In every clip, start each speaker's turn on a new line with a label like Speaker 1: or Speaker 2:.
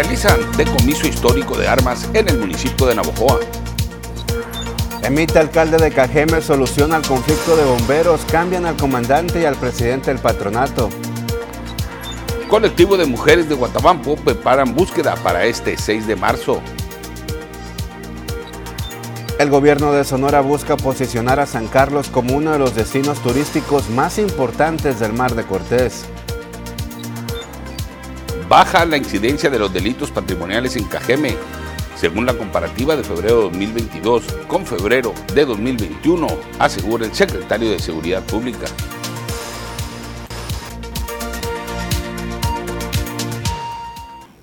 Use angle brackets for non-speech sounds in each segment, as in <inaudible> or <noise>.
Speaker 1: Realizan decomiso histórico de armas en el municipio de Navojoa.
Speaker 2: Emite alcalde de Cajeme solución al conflicto de bomberos, cambian al comandante y al presidente del patronato.
Speaker 1: Colectivo de mujeres de Guatabampo preparan búsqueda para este 6 de marzo.
Speaker 2: El gobierno de Sonora busca posicionar a San Carlos como uno de los destinos turísticos más importantes del Mar de Cortés.
Speaker 1: Baja la incidencia de los delitos patrimoniales en Cajeme, según la comparativa de febrero de 2022 con febrero de 2021, asegura el secretario de Seguridad Pública.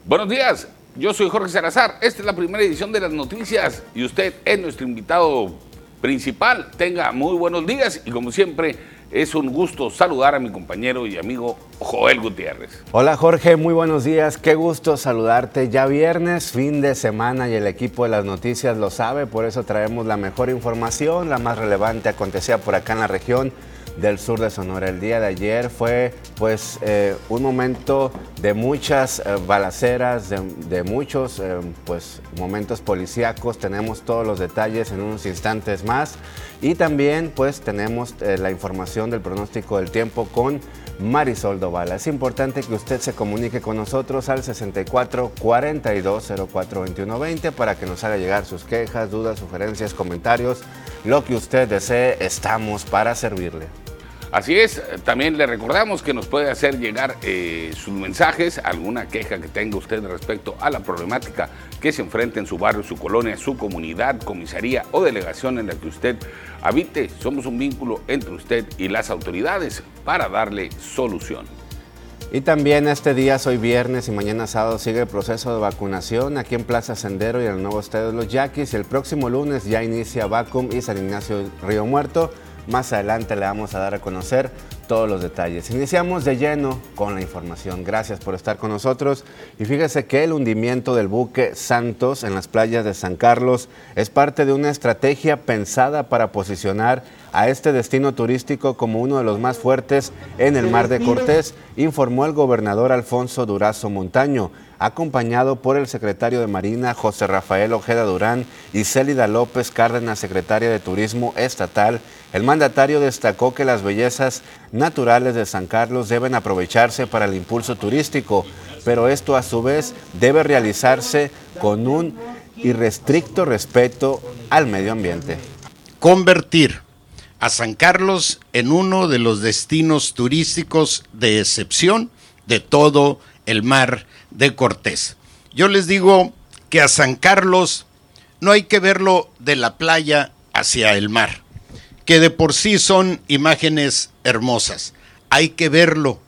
Speaker 1: Buenos días, yo soy Jorge Salazar. Esta es la primera edición de las noticias y usted es nuestro invitado principal. Tenga muy buenos días y como siempre es un gusto saludar a mi compañero y amigo Joel Gutiérrez.
Speaker 2: Hola Jorge, muy buenos días. Qué gusto saludarte. Ya viernes, fin de semana y el equipo de las noticias lo sabe, por eso traemos la mejor información, la más relevante acontecía por acá en la región del sur de Sonora. El día de ayer fue pues eh, un momento de muchas eh, balaceras, de, muchos eh, pues momentos policíacos. Tenemos todos los detalles en unos instantes más y también pues tenemos la información del pronóstico del tiempo con Marisol Dovala. Es importante que usted se comunique con nosotros al 64 42 04 21 20 para que nos haga llegar sus quejas, dudas, sugerencias, comentarios, lo que usted desee. Estamos para servirle.
Speaker 1: Así es, también le recordamos que nos puede hacer llegar eh, sus mensajes, alguna queja que tenga usted respecto a la problemática que se enfrenta en su barrio, su colonia, su comunidad, comisaría o delegación en la que usted habite. Somos un vínculo entre usted y las autoridades para darle solución.
Speaker 2: Y también este día, hoy viernes y mañana sábado, sigue el proceso de vacunación aquí en Plaza Sendero y en el nuevo estadio de los Yaquis. El próximo lunes ya inicia Vacum y San Ignacio Río Muerto. Más adelante le vamos a dar a conocer todos los detalles. Iniciamos de lleno con la información. Gracias por estar con nosotros. Y fíjese que el hundimiento del buque Santos en las playas de San Carlos es parte de una estrategia pensada para posicionar a este destino turístico como uno de los más fuertes en el Mar de Cortés, informó el gobernador Alfonso Durazo Montaño acompañado por el secretario de Marina José Rafael Ojeda Durán y Célida López Cárdenas, secretaria de Turismo Estatal. El mandatario destacó que las bellezas naturales de San Carlos deben aprovecharse para el impulso turístico, pero esto a su vez debe realizarse con un irrestricto respeto al medio ambiente.
Speaker 3: Convertir a San Carlos en uno de los destinos turísticos de excepción de todo el mar de Cortés. Yo les digo que a San Carlos no hay que verlo de la playa hacia el mar, que de por sí son imágenes hermosas. Hay que verlo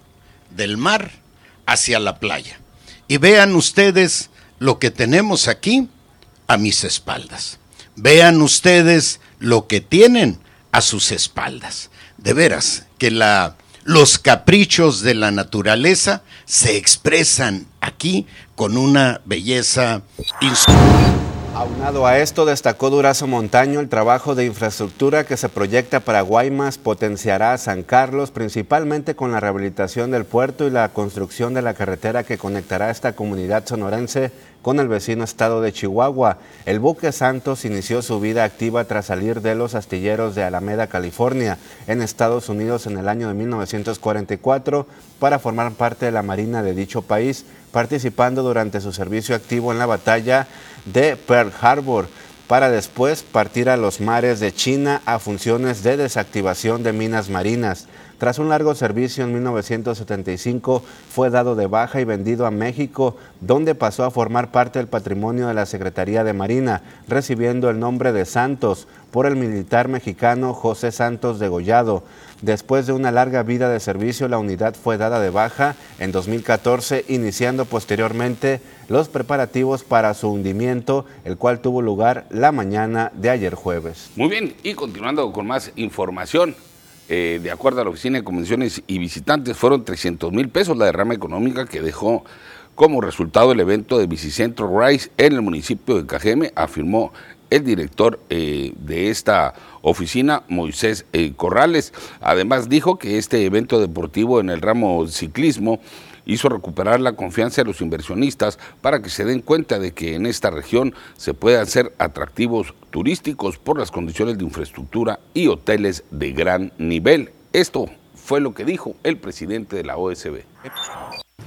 Speaker 3: del mar hacia la playa. Y vean ustedes lo que tenemos aquí a mis espaldas. Vean ustedes lo que tienen a sus espaldas. De veras que la los caprichos de la naturaleza se expresan aquí con una belleza
Speaker 2: Aunado a esto, destacó Durazo Montaño el trabajo de infraestructura que se proyecta para Guaymas potenciará a San Carlos, principalmente con la rehabilitación del puerto y la construcción de la carretera que conectará esta comunidad sonorense con el vecino estado de Chihuahua. El buque Santos inició su vida activa tras salir de los astilleros de Alameda, California, en Estados Unidos en el año de 1944 para formar parte de la Marina de dicho país, participando durante su servicio activo en la batalla de Pearl Harbor para después partir a los mares de China a funciones de desactivación de minas marinas. Tras un largo servicio en 1975 fue dado de baja y vendido a México, donde pasó a formar parte del patrimonio de la Secretaría de Marina, recibiendo el nombre de Santos por el militar mexicano José Santos Degollado. Después de una larga vida de servicio, la unidad fue dada de baja en 2014, iniciando posteriormente los preparativos para su hundimiento, el cual tuvo lugar la mañana de ayer jueves.
Speaker 1: Muy bien, y continuando con más información. Eh, de acuerdo a la Oficina de Convenciones y Visitantes, fueron 300 mil pesos la derrama económica que dejó como resultado el evento de Bicicentro Rice en el municipio de Cajeme, afirmó el director eh, de esta oficina Moisés eh, Corrales. Además dijo que este evento deportivo en el ramo ciclismo hizo recuperar la confianza de los inversionistas para que se den cuenta de que en esta región se pueden hacer atractivos turísticos por las condiciones de infraestructura y hoteles de gran nivel. Esto fue lo que dijo el presidente de la OSB.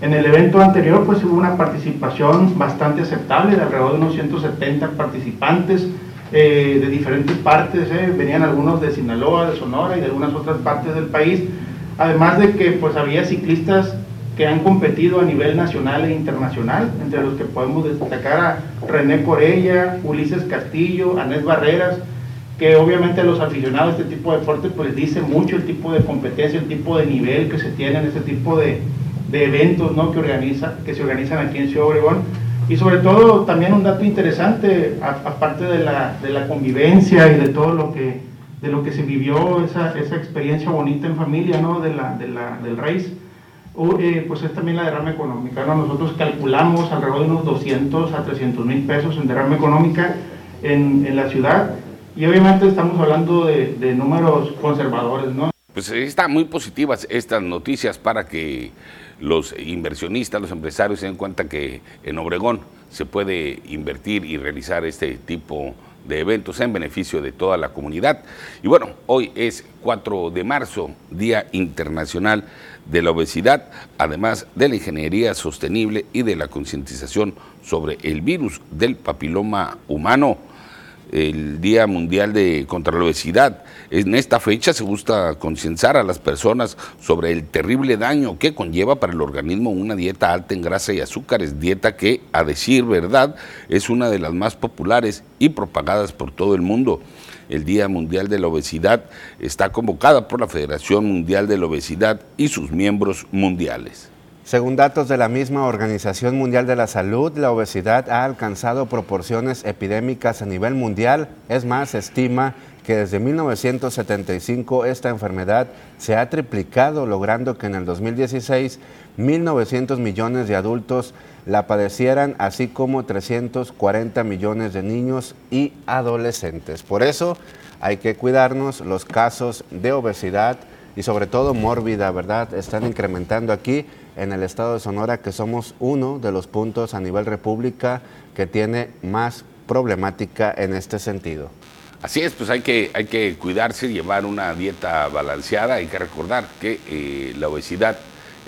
Speaker 4: En el evento anterior pues hubo una participación bastante aceptable de alrededor de unos 170 participantes eh, de diferentes partes, eh. venían algunos de Sinaloa, de Sonora y de algunas otras partes del país, además de que pues había ciclistas que han competido a nivel nacional e internacional, entre los que podemos destacar a René Corella, Ulises Castillo, Anés Barreras, que obviamente los aficionados a este tipo de deporte pues dice mucho el tipo de competencia, el tipo de nivel que se tiene en este tipo de, de eventos ¿no? que, organiza, que se organizan aquí en Ciudad Obregón. Y sobre todo también un dato interesante, aparte de la, de la convivencia y de todo lo que, de lo que se vivió, esa, esa experiencia bonita en familia ¿no? de la, de la, del eh, pues es también la derrama económica. ¿no? Nosotros calculamos alrededor de unos 200 a 300 mil pesos en derrama económica en, la ciudad y obviamente estamos hablando de, de números conservadores. ¿no?
Speaker 1: Pues están muy positivas estas noticias para que los inversionistas, los empresarios se den cuenta que en Obregón se puede invertir y realizar este tipo de eventos en beneficio de toda la comunidad. Y bueno, hoy es 4 de marzo, Día Internacional de la Obesidad, además de la ingeniería sostenible y de la concientización sobre el virus del papiloma humano el Día Mundial de contra la Obesidad. En esta fecha se gusta concienciar a las personas sobre el terrible daño que conlleva para el organismo una dieta alta en grasa y azúcares, dieta que, a decir verdad, es una de las más populares y propagadas por todo el mundo. El Día Mundial de la Obesidad está convocada por la Federación Mundial de la Obesidad y sus miembros mundiales.
Speaker 2: Según datos de la misma Organización Mundial de la Salud, la obesidad ha alcanzado proporciones epidémicas a nivel mundial. Es más, se estima que desde 1975 esta enfermedad se ha triplicado, logrando que en el 2016 1.900 millones de adultos la padecieran, así como 340 millones de niños y adolescentes. Por eso hay que cuidarnos los casos de obesidad y sobre todo mórbida, ¿verdad? Están incrementando aquí en el estado de Sonora, que somos uno de los puntos a nivel república que tiene más problemática en este sentido.
Speaker 1: Así es, pues hay que, hay que cuidarse, llevar una dieta balanceada, hay que recordar que eh, la obesidad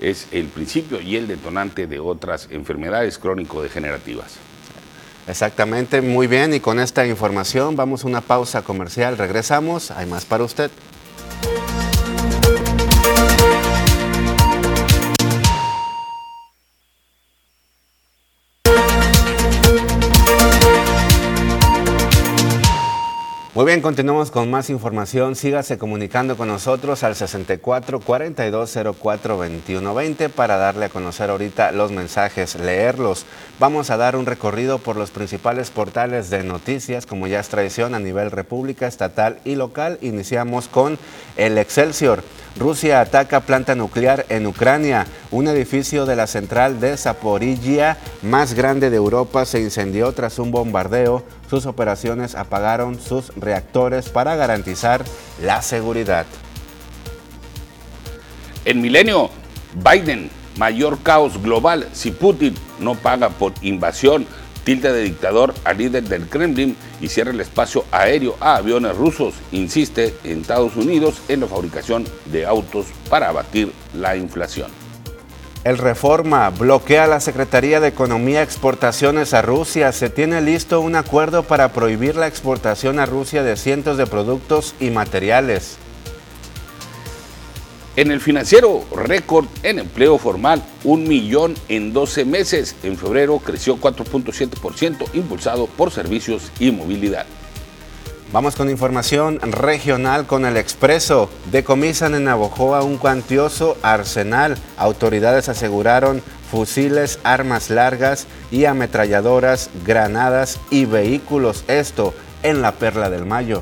Speaker 1: es el principio y el detonante de otras enfermedades crónico-degenerativas.
Speaker 2: Exactamente, muy bien, y con esta información vamos a una pausa comercial, regresamos, hay más para usted. Muy bien, continuamos con más información. Sígase comunicando con nosotros al 64 42 04 21 20 para darle a conocer ahorita los mensajes, leerlos. Vamos a dar un recorrido por los principales portales de noticias, como ya es tradición a nivel república, estatal y local. Iniciamos con el Excelsior. Rusia ataca planta nuclear en Ucrania. Un edificio de la central de Zaporizhia, más grande de Europa, se incendió tras un bombardeo. Sus operaciones apagaron sus reactores para garantizar la seguridad.
Speaker 1: En Milenio, Biden, mayor caos global si Putin no paga por invasión tilda de dictador al líder del Kremlin y cierra el espacio aéreo a aviones rusos. Insiste en Estados Unidos en la fabricación de autos para abatir la inflación.
Speaker 2: El Reforma bloquea la Secretaría de Economía exportaciones a Rusia. Se tiene listo un acuerdo para prohibir la exportación a Rusia de cientos de productos y materiales.
Speaker 1: En el financiero, récord en empleo formal, un millón en 12 meses. En febrero creció 4.7%, impulsado por servicios y movilidad.
Speaker 2: Vamos con información regional con el Expreso. Decomisan en Navojoa un cuantioso arsenal. Autoridades aseguraron fusiles, armas largas y ametralladoras, granadas y vehículos. Esto en la Perla del Mayo.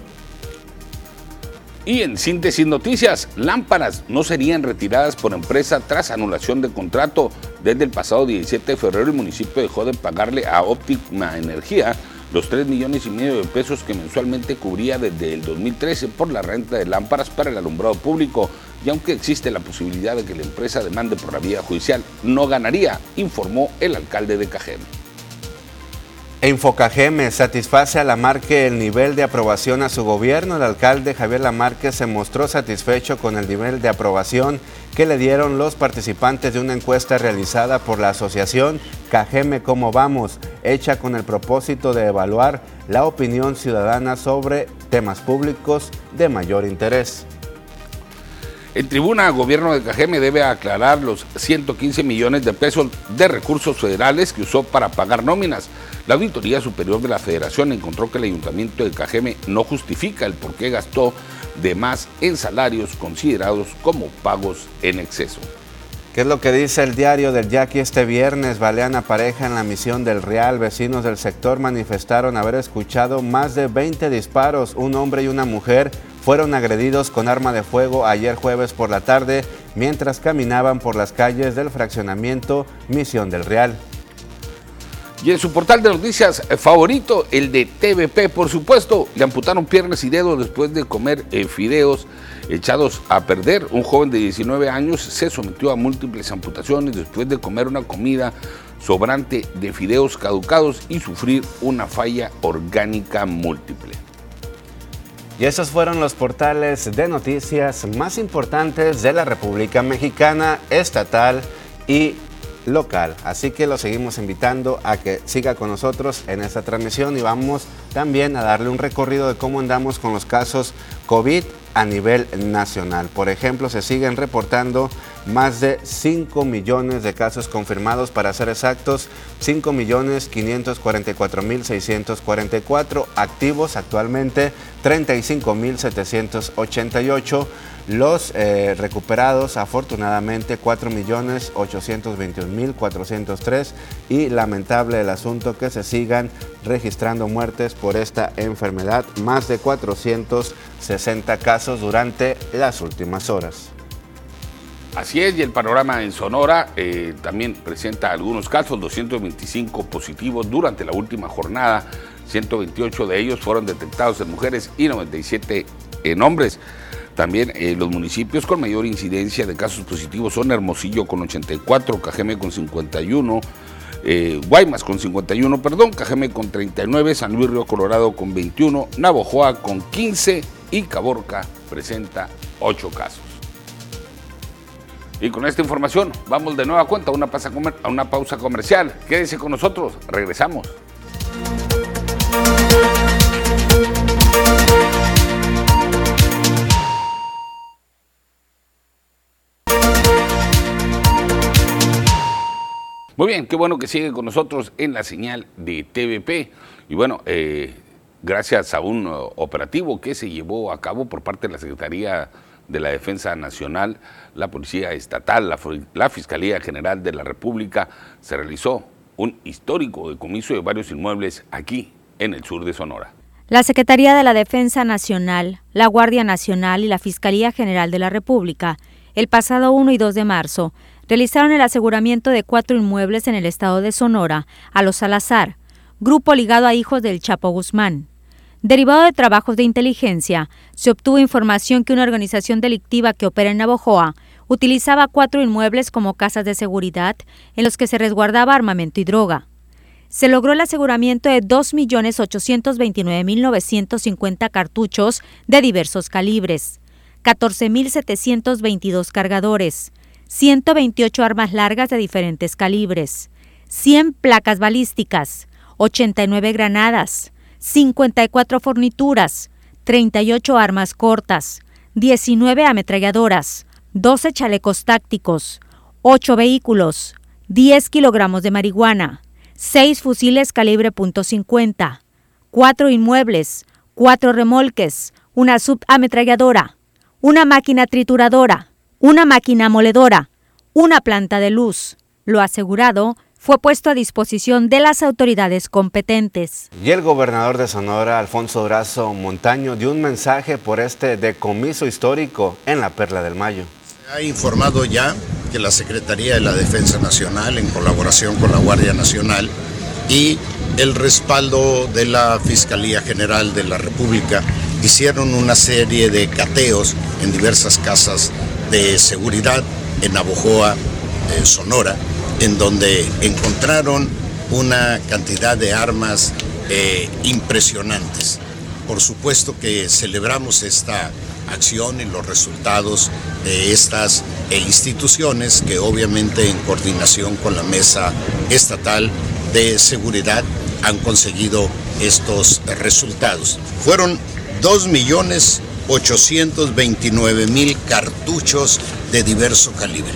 Speaker 1: Y en síntesis noticias, lámparas no serían retiradas por empresa tras anulación de contrato. Desde el pasado 17 de febrero el municipio dejó de pagarle a Óptima Energía los 3 millones y medio de pesos que mensualmente cubría desde el 2013 por la renta de lámparas para el alumbrado público. Y aunque existe la posibilidad de que la empresa demande por la vía judicial, no ganaría, informó el alcalde de Cajeme.
Speaker 2: Infocajeme satisface a Lamarque el nivel de aprobación a su gobierno. El alcalde Javier Lamarque se mostró satisfecho con el nivel de aprobación que le dieron los participantes de una encuesta realizada por la asociación Cajeme Cómo Vamos, hecha con el propósito de evaluar la opinión ciudadana sobre temas públicos de mayor interés.
Speaker 1: En tribuna, el gobierno de Cajeme debe aclarar los 115 millones de pesos de recursos federales que usó para pagar nóminas. La Auditoría Superior de la Federación encontró que el Ayuntamiento de Cajeme no justifica el por qué gastó de más en salarios considerados como pagos en exceso.
Speaker 2: ¿Qué es lo que dice el diario del Yaqui este viernes? Balean a pareja en la misión del Real. Vecinos del sector manifestaron haber escuchado más de 20 disparos. Un hombre y una mujer fueron agredidos con arma de fuego ayer jueves por la tarde mientras caminaban por las calles del fraccionamiento Misión del Real.
Speaker 1: Y en su portal de noticias eh, favorito, el de TVP, por supuesto, le amputaron piernas y dedos después de comer eh, fideos echados a perder. Un joven de 19 años se sometió a múltiples amputaciones después de comer una comida sobrante de fideos caducados y sufrir una falla orgánica múltiple.
Speaker 2: Y esos fueron los portales de noticias más importantes de la República Mexicana, estatal y local. Así que lo seguimos invitando a que siga con nosotros en esta transmisión y vamos también a darle un recorrido de cómo andamos con los casos COVID a nivel nacional. Por ejemplo, se siguen reportando más de 5 millones de casos confirmados, para ser exactos, 5 millones 544 mil 644 activos actualmente, 35 mil 788 los eh, recuperados, afortunadamente, 4.821.403 y lamentable el asunto que se sigan registrando muertes por esta enfermedad, más de 460 casos durante las últimas horas.
Speaker 1: Así es, y el panorama en Sonora eh, también presenta algunos casos, 225 positivos durante la última jornada, 128 de ellos fueron detectados en mujeres y 97 en hombres. También eh, los municipios con mayor incidencia de casos positivos son Hermosillo con 84, Cajeme con 51, eh, Guaymas con 51, perdón, Cajeme con 39, San Luis Río Colorado con 21, Navojoa con 15 y Caborca presenta 8 casos. Y con esta información vamos de nueva cuenta a una, a una pausa comercial. Quédese con nosotros, regresamos. Muy bien, qué bueno que sigue con nosotros en la señal de TVP. Y bueno, eh, gracias a un uh, operativo que se llevó a cabo por parte de la Secretaría de la Defensa Nacional, la Policía Estatal, la, la Fiscalía General de la República, se realizó un histórico decomiso de varios inmuebles aquí en el sur de Sonora.
Speaker 5: La Secretaría de la Defensa Nacional, la Guardia Nacional y la Fiscalía General de la República, el pasado 1 y 2 de marzo, realizaron el aseguramiento de cuatro inmuebles en el estado de Sonora a los Salazar, grupo ligado a hijos del Chapo Guzmán. Derivado de trabajos de inteligencia, se obtuvo información que una organización delictiva que opera en Navojoa utilizaba cuatro inmuebles como casas de seguridad en los que se resguardaba armamento y droga. Se logró el aseguramiento de 2.829.950 cartuchos de diversos calibres, 14.722 cargadores, 128 armas largas de diferentes calibres, 100 placas balísticas, 89 granadas, 54 fornituras, 38 armas cortas, 19 ametralladoras, 12 chalecos tácticos, 8 vehículos, 10 kilogramos de marihuana, 6 fusiles calibre .50, 4 inmuebles, 4 remolques, una subametralladora, una máquina trituradora, una máquina moledora, una planta de luz. Lo asegurado fue puesto a disposición de las autoridades competentes.
Speaker 2: Y el gobernador de Sonora, Alfonso Durazo Montaño, dio un mensaje por este decomiso histórico en la Perla del Mayo.
Speaker 3: Se ha informado ya que la Secretaría de la Defensa Nacional, en colaboración con la Guardia Nacional, y el respaldo de la Fiscalía General de la República hicieron una serie de cateos en diversas casas de seguridad en Abojoa, eh, Sonora, en donde encontraron una cantidad de armas eh, impresionantes. Por supuesto que celebramos esta acción y los resultados de estas eh, instituciones que obviamente en coordinación con la Mesa Estatal de Seguridad han conseguido estos resultados. Fueron 2.829.000 cartuchos de diverso calibre.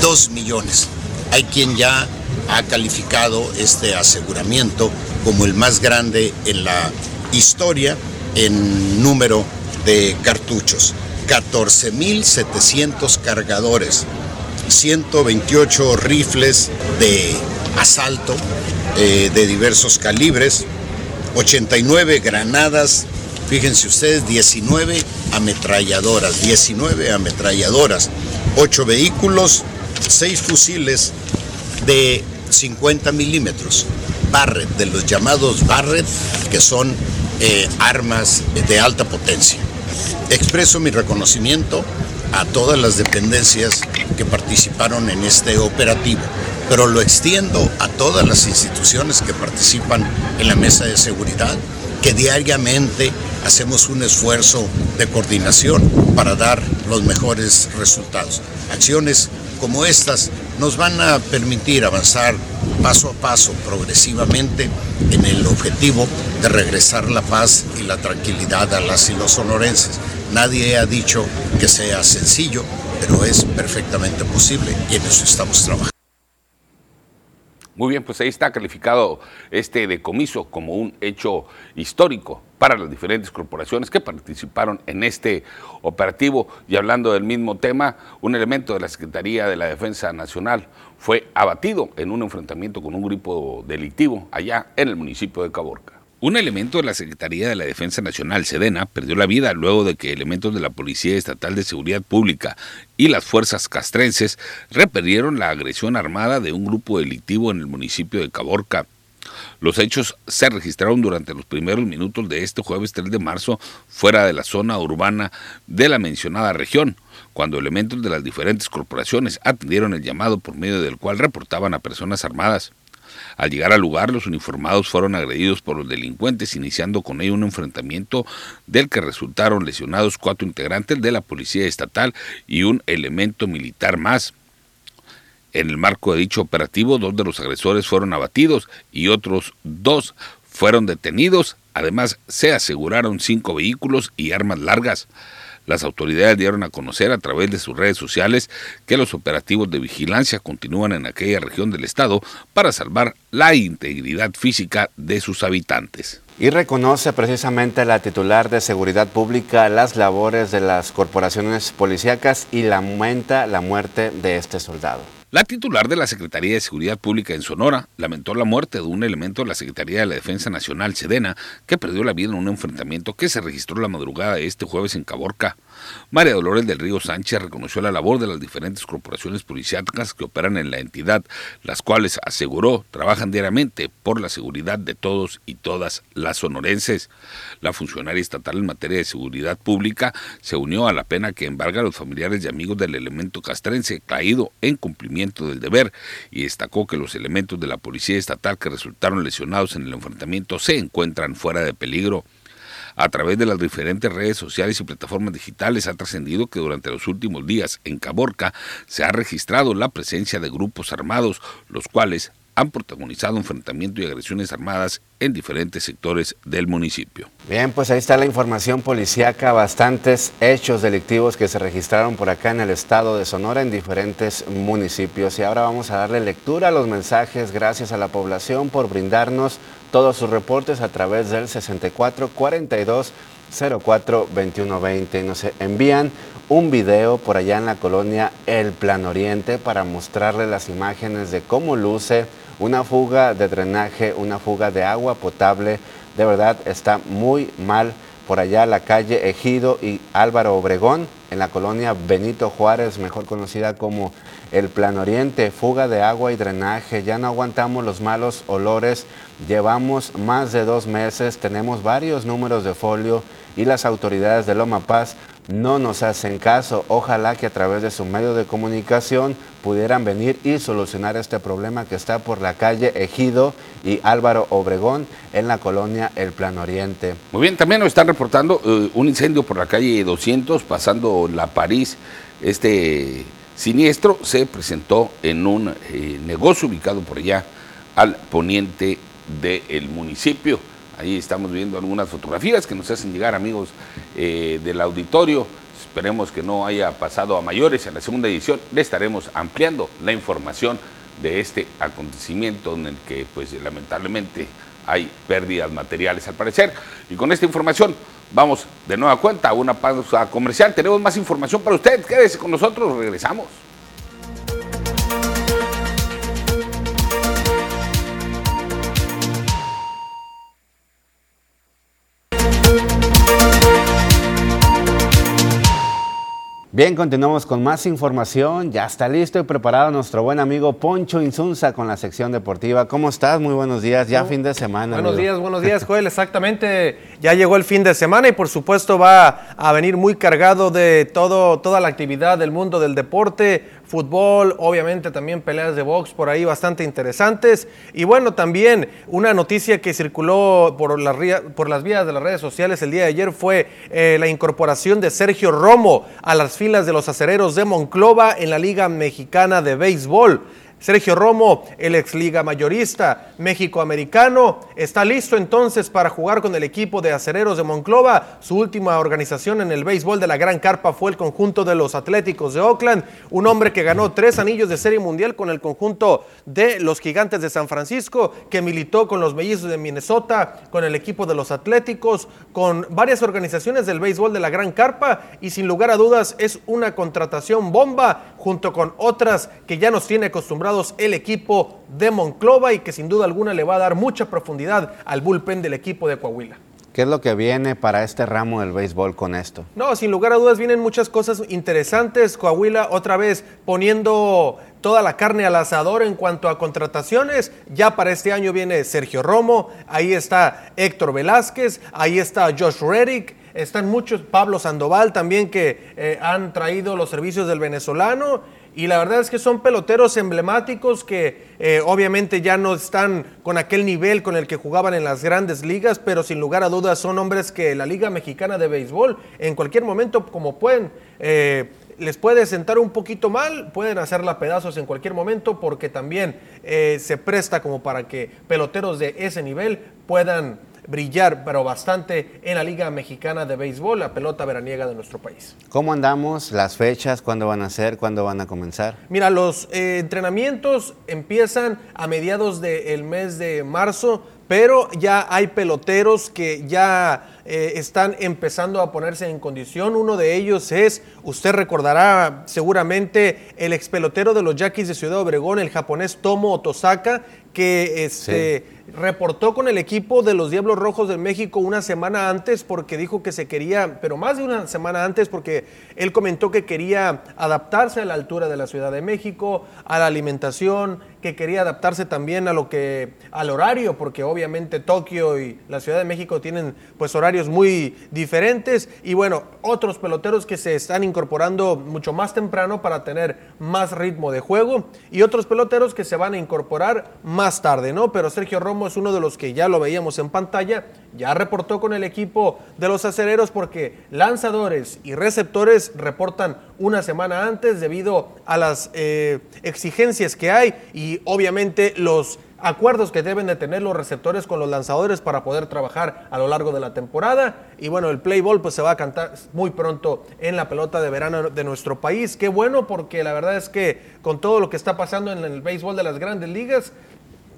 Speaker 3: 2 millones. Hay quien ya ha calificado este aseguramiento como el más grande en la historia en número de cartuchos. 14.700 cargadores, 128 rifles de asalto eh, de diversos calibres, 89 granadas, fíjense ustedes, 19 ametralladoras, 19 ametralladoras, 8 vehículos, 6 fusiles de 50 milímetros, Barrett, de los llamados Barrett, que son eh, armas de alta potencia. Expreso mi reconocimiento a todas las dependencias que participaron en este operativo, pero lo extiendo a todas las instituciones que participan en la mesa de seguridad, que diariamente hacemos un esfuerzo de coordinación para dar los mejores resultados. Acciones como estas nos van a permitir avanzar paso a paso, progresivamente, en el objetivo de regresar la paz y la tranquilidad a las y los sonorenses. Nadie ha dicho que sea sencillo, pero es perfectamente posible y en eso estamos trabajando.
Speaker 1: Muy bien, pues ahí está calificado este decomiso como un hecho histórico para las diferentes corporaciones que participaron en este operativo. Y hablando del mismo tema, un elemento de la Secretaría de la Defensa Nacional fue abatido en un enfrentamiento con un grupo delictivo allá en el municipio de Caborca. Un elemento de la Secretaría de la Defensa Nacional, Sedena, perdió la vida luego de que elementos de la Policía Estatal de Seguridad Pública y las fuerzas castrenses repelieron la agresión armada de un grupo delictivo en el municipio de Caborca. Los hechos se registraron durante los primeros minutos de este jueves 3 de marzo fuera de la zona urbana de la mencionada región, cuando elementos de las diferentes corporaciones atendieron el llamado por medio del cual reportaban a personas armadas. Al llegar al lugar, los uniformados fueron agredidos por los delincuentes, iniciando con ello un enfrentamiento del que resultaron lesionados cuatro integrantes de la Policía Estatal y un elemento militar más. En el marco de dicho operativo, dos de los agresores fueron abatidos y otros dos fueron detenidos. Además, se aseguraron cinco vehículos y armas largas. Las autoridades dieron a conocer a través de sus redes sociales que los operativos de vigilancia continúan en aquella región del estado para salvar la integridad física de sus habitantes.
Speaker 2: Y reconoce precisamente la titular de Seguridad Pública las labores de las corporaciones policíacas y lamenta la muerte de este soldado.
Speaker 1: La titular de la Secretaría de Seguridad Pública en Sonora lamentó la muerte de un elemento de la Secretaría de la Defensa Nacional, Sedena, que perdió la vida en un enfrentamiento que se registró la madrugada de este jueves en Caborca. María Dolores del Río Sánchez reconoció la labor de las diferentes corporaciones policíacas que operan en la entidad, las cuales, aseguró, trabajan diariamente por la seguridad de todos y todas las sonorenses. La funcionaria estatal en materia de seguridad pública se unió a la pena que embarga a los familiares y amigos del elemento castrense caído en cumplimiento del deber y destacó que los elementos de la policía estatal que resultaron lesionados en el enfrentamiento se encuentran fuera de peligro a través de las diferentes redes sociales y plataformas digitales ha trascendido que durante los últimos días en Caborca se ha registrado la presencia de grupos armados, los cuales han protagonizado enfrentamientos y agresiones armadas en diferentes sectores del municipio.
Speaker 2: Bien, pues ahí está la información policíaca, bastantes hechos delictivos que se registraron por acá en el estado de Sonora en diferentes municipios. Y ahora vamos a darle lectura a los mensajes. Gracias a la población por brindarnos todos sus reportes a través del 64 42 04 21 20. Nos envían un video por allá en la colonia El Plan Oriente para mostrarle las imágenes de cómo luce una fuga de drenaje, una fuga de agua potable. De verdad está muy mal por allá la calle Ejido y Álvaro Obregón, en la colonia Benito Juárez, mejor conocida como el Plan Oriente, fuga de agua y drenaje, ya no aguantamos los malos olores, llevamos más de dos meses, tenemos varios números de folio y las autoridades de Loma Paz no nos hacen caso. Ojalá que a través de su medio de comunicación pudieran venir y solucionar este problema que está por la calle Ejido y Álvaro Obregón en la colonia El Plan Oriente.
Speaker 1: Muy bien, también nos están reportando eh, un incendio por la calle 200 pasando la París. Este siniestro se presentó en un eh, negocio ubicado por allá al poniente del municipio. Ahí estamos viendo algunas fotografías que nos hacen llegar amigos eh, del auditorio. Esperemos que no haya pasado a mayores. En la segunda edición le estaremos ampliando la información de este acontecimiento en el que pues lamentablemente hay pérdidas materiales al parecer. Y con esta información vamos de nueva cuenta a una pausa comercial. Tenemos más información para usted. Quédese con nosotros, regresamos.
Speaker 2: Bien, continuamos con más información. Ya está listo y preparado nuestro buen amigo Poncho Insunza con la sección deportiva. ¿Cómo estás? Muy buenos días. Ya fin de semana.
Speaker 6: Buenos días, buenos días, <laughs> Joel. Exactamente. Ya llegó el fin de semana y por supuesto va a venir muy cargado de todo, toda la actividad del mundo del deporte fútbol, obviamente también peleas de box por ahí bastante interesantes. Y bueno, también una noticia que circuló por las, por las vías de las redes sociales el día de ayer fue eh, la incorporación de Sergio Romo a las filas de los acereros de Monclova en la Liga Mexicana de Béisbol. Sergio Romo, el ex liga mayorista México-americano, está listo entonces para jugar con el equipo de acereros de Monclova. Su última organización en el béisbol de la Gran Carpa fue el conjunto de los Atléticos de Oakland, un hombre que ganó tres anillos de serie mundial con el conjunto de los Gigantes de San Francisco, que militó con los Mellizos de Minnesota, con el equipo de los Atléticos, con varias organizaciones del béisbol de la Gran Carpa y sin lugar a dudas es una contratación bomba junto con otras que ya nos tiene acostumbrados el equipo de Monclova y que sin duda alguna le va a dar mucha profundidad al bullpen del equipo de Coahuila.
Speaker 2: ¿Qué es lo que viene para este ramo del béisbol con esto?
Speaker 6: No, sin lugar a dudas vienen muchas cosas interesantes. Coahuila otra vez poniendo toda la carne al asador en cuanto a contrataciones. Ya para este año viene Sergio Romo, ahí está Héctor Velázquez, ahí está Josh Reddick, están muchos, Pablo Sandoval también que eh, han traído los servicios del venezolano y la verdad es que son peloteros emblemáticos que eh, obviamente ya no están con aquel nivel con el que jugaban en las grandes ligas, pero sin lugar a dudas son hombres que la Liga Mexicana de Béisbol en cualquier momento, como pueden, eh, les puede sentar un poquito mal, pueden hacerla pedazos en cualquier momento porque también se presta como para que peloteros de ese nivel puedan brillar, pero bastante en la Liga Mexicana de Béisbol, la pelota veraniega de nuestro país.
Speaker 2: ¿Cómo andamos? ¿Las fechas? ¿Cuándo van a ser? ¿Cuándo van a comenzar?
Speaker 6: Mira, los eh, entrenamientos empiezan a mediados del mes de marzo, pero ya hay peloteros que ya eh, están empezando a ponerse en condición. Uno de ellos es, usted recordará seguramente, el ex pelotero de los Yaquis de Ciudad Obregón, el japonés Tomo Otosaka, que este, reportó con el equipo de los Diablos Rojos de México una semana antes porque dijo que se quería, pero más de una semana antes porque él comentó que quería adaptarse a la altura de la Ciudad de México, a la alimentación, que quería adaptarse también a lo que al horario, porque obviamente Tokio y la Ciudad de México tienen pues horarios muy diferentes y bueno, otros peloteros que se están incorporando mucho más temprano para tener más ritmo de juego y otros peloteros que se van a incorporar más tarde, ¿no? Pero Sergio Romo es uno de los que ya lo veíamos en pantalla, ya reportó con el equipo de los acereros porque lanzadores y receptores reportan una semana antes debido a las eh, exigencias que hay y obviamente los acuerdos que deben de tener los receptores con los lanzadores para poder trabajar a lo largo de la temporada. Y bueno, el play ball pues se va a cantar muy pronto en la pelota de verano de nuestro país. Qué bueno porque la verdad es que con todo lo que está pasando en el béisbol de las grandes ligas,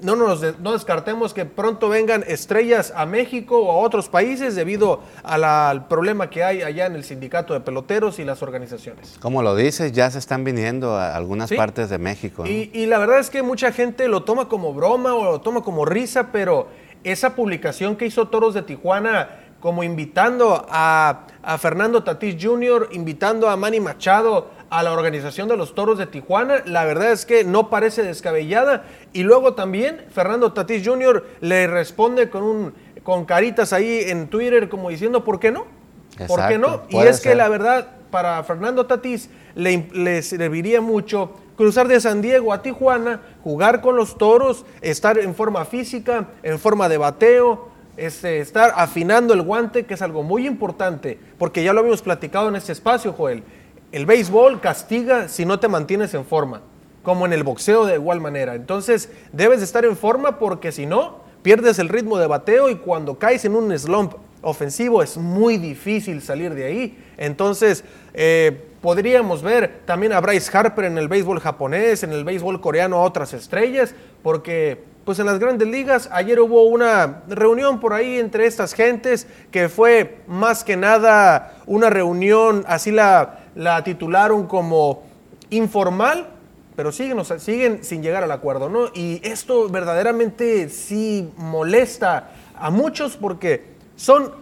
Speaker 6: no nos no descartemos que pronto vengan estrellas a México o a otros países debido al problema que hay allá en el sindicato de peloteros y las organizaciones.
Speaker 2: Como lo dices, ya se están viniendo a algunas partes de México.
Speaker 6: Y, y la verdad es que mucha gente lo toma como broma o lo toma como risa, pero esa publicación que hizo Toros de Tijuana como invitando a, a Fernando Tatís Jr., invitando a Manny Machado a la organización de los Toros de Tijuana, la verdad es que no parece descabellada. Y luego también Fernando Tatís Jr. le responde con, un, con caritas ahí en Twitter como diciendo, ¿por qué no? ¿Por qué no? Y es que la verdad, para Fernando Tatís le, le serviría mucho cruzar de San Diego a Tijuana, jugar con los toros, estar en forma física, en forma de bateo, este, estar afinando el guante, que es algo muy importante, porque ya lo habíamos platicado en este espacio, Joel. El béisbol castiga si no te mantienes en forma, como en el boxeo de igual manera. Entonces, debes de estar en forma porque si no, pierdes el ritmo de bateo y cuando caes en un slump ofensivo es muy difícil salir de ahí. Entonces, eh, podríamos ver también a Bryce Harper en el béisbol japonés, en el béisbol coreano a otras estrellas, porque pues en las grandes ligas ayer hubo una reunión por ahí entre estas gentes que fue más que nada una reunión, así la, la titularon como informal, pero siguen, siguen sin llegar al acuerdo, ¿no? Y esto verdaderamente sí molesta a muchos porque son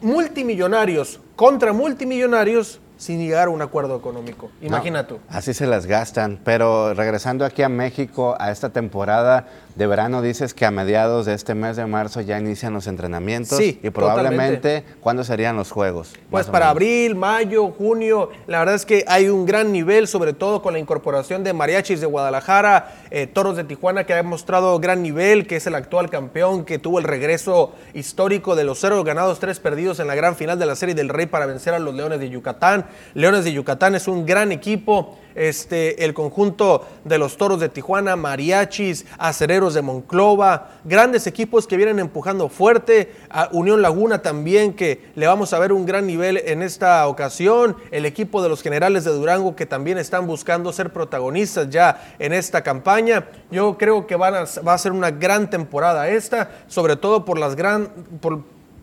Speaker 6: multimillonarios contra multimillonarios sin llegar a un acuerdo económico. Imagínate.
Speaker 2: así se las gastan. Pero regresando aquí a México, a esta temporada, de verano dices que a mediados de este mes de marzo ya inician los entrenamientos.
Speaker 6: Sí,
Speaker 2: y probablemente, ¿cuándo serían los juegos?
Speaker 6: Pues para abril, mayo, junio. La verdad es que hay un gran nivel, sobre todo con la incorporación de Mariachis de Guadalajara, eh, Toros de Tijuana, que ha mostrado gran nivel, que es el actual campeón, que tuvo el regreso histórico de los cero ganados, tres perdidos en la gran final de la Serie del Rey para vencer a los Leones de Yucatán. Leones de Yucatán es un gran equipo. Este, el conjunto de los Toros de Tijuana, Mariachis, Acereros de Monclova, grandes equipos que vienen empujando fuerte, a Unión Laguna también, que le vamos a ver un gran nivel en esta ocasión, el equipo de los Generales de Durango que también están buscando ser protagonistas ya en esta campaña. Yo creo que van a, va a ser una gran temporada esta, sobre todo por las gran...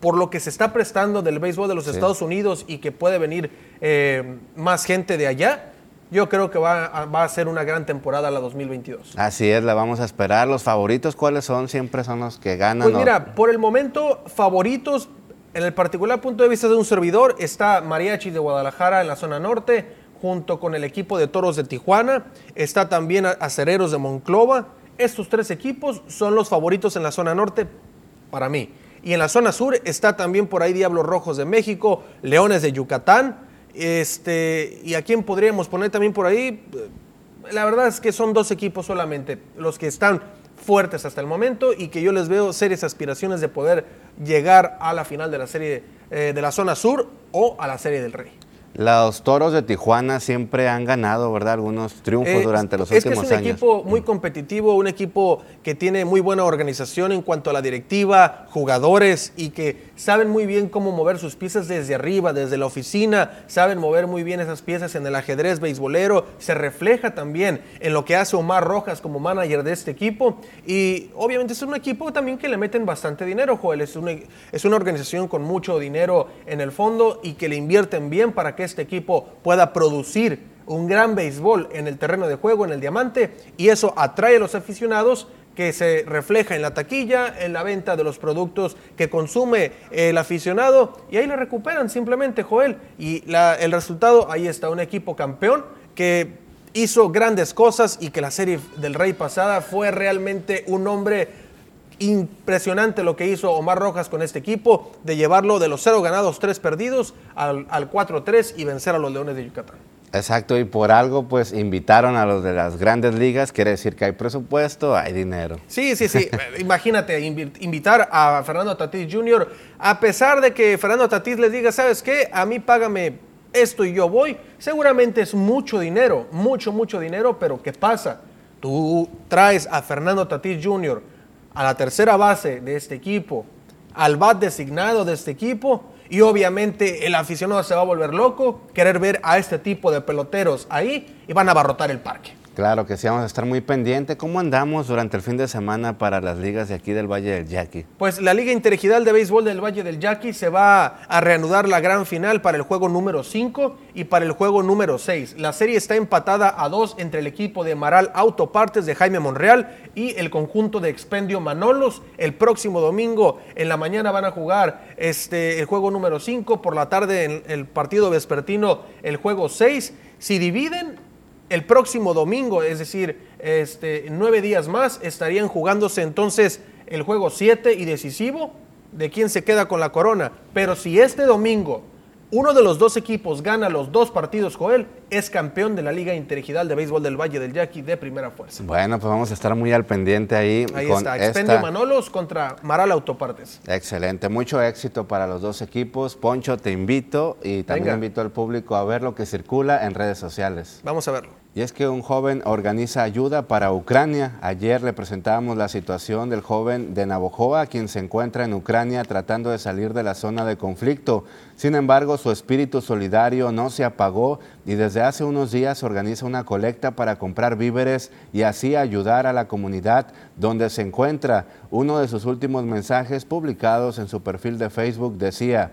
Speaker 6: por lo que se está prestando del béisbol de los Estados Unidos y que puede venir eh, más gente de allá, yo creo que va a, ser una gran temporada la 2022.
Speaker 2: Así es, la vamos a esperar. ¿Los favoritos cuáles son? Siempre son los que ganan.
Speaker 6: Pues mira, por el momento, favoritos, en el particular punto de vista de un servidor, está Mariachi de Guadalajara en la zona norte, junto con el equipo de Toros de Tijuana. Está también Acereros de Monclova. Estos tres equipos son los favoritos en la zona norte para mí. Y en la zona sur está también por ahí Diablos Rojos de México, Leones de Yucatán este, ¿Y a quién podríamos poner también por ahí? La verdad es que son dos equipos solamente los que están fuertes hasta el momento y que yo les veo serias aspiraciones de poder llegar a la final de la serie eh, de la zona sur o a la serie del Rey.
Speaker 2: Los toros de Tijuana siempre han ganado, ¿verdad? Algunos triunfos durante los últimos años.
Speaker 6: Es que es un equipo muy competitivo, un equipo que tiene muy buena organización en cuanto a la directiva, jugadores y que saben muy bien cómo mover sus piezas desde arriba, desde la oficina, saben mover muy bien esas piezas en el ajedrez beisbolero. Se refleja también en lo que hace Omar Rojas como manager de este equipo. Y obviamente es un equipo también que le meten bastante dinero, Joel. Es una, es una organización con mucho dinero en el fondo y que le invierten bien para que este equipo pueda producir un gran béisbol en el terreno de juego, en el diamante, y eso atrae a los aficionados que se refleja en la taquilla, en la venta de los productos que consume el aficionado, y ahí le recuperan simplemente, Joel. Y el resultado, ahí está, un equipo campeón que hizo grandes cosas y que la serie del Rey pasada fue realmente un hombre impresionante lo que hizo Omar Rojas con este equipo, de llevarlo de los cero ganados, tres perdidos, al, al 4-3 y vencer a los Leones de Yucatán.
Speaker 2: Exacto, y por algo pues invitaron a los de las grandes ligas, quiere decir que hay presupuesto, hay dinero.
Speaker 6: Sí, sí, sí, <laughs> imagínate invitar a Fernando Tatís Jr., a pesar de que Fernando Tatís les diga, ¿sabes qué? A mí págame esto y yo voy, seguramente es mucho dinero, mucho, mucho dinero, pero ¿qué pasa? Tú traes a Fernando Tatís Jr., a la tercera base de este equipo, al bat designado de este equipo, y obviamente el aficionado se va a volver loco, querer ver a este tipo de peloteros ahí y van a abarrotar el parque.
Speaker 2: Claro que sí, vamos a estar muy pendiente. ¿Cómo andamos durante el fin de semana para las ligas de aquí del Valle del Yaqui?
Speaker 6: Pues la Liga Interregional de Béisbol del Valle del Yaqui se va a reanudar la gran final para el juego número 5 y para el juego número 6. La serie está empatada a dos entre el equipo de Maral Autopartes de Jaime Monreal y el conjunto de Expendio Manolos. El próximo domingo en la mañana van a jugar este, el juego número 5, por la tarde en el partido vespertino el juego 6. Si dividen, el próximo domingo, es decir, este, nueve días más, estarían jugándose entonces el juego 7 y decisivo de quién se queda con la corona. Pero si este domingo uno de los dos equipos gana los dos partidos, Joel, es campeón de la Liga Interregional de Béisbol del Valle del Yaqui de primera fuerza.
Speaker 2: Bueno, pues vamos a estar muy al pendiente ahí.
Speaker 6: Ahí está, Expendio Manolos contra Maral Autopartes.
Speaker 2: Excelente, mucho éxito para los dos equipos. Poncho, te invito y también invito al público a ver lo que circula en redes sociales.
Speaker 6: Vamos a verlo.
Speaker 2: Y es que un joven organiza ayuda para Ucrania. Ayer le presentábamos la situación del joven de Navojoa, quien se encuentra en Ucrania tratando de salir de la zona de conflicto. Sin embargo, su espíritu solidario no se apagó y desde hace unos días organiza una colecta para comprar víveres y así ayudar a la comunidad donde se encuentra. Uno de sus últimos mensajes publicados en su perfil de Facebook decía,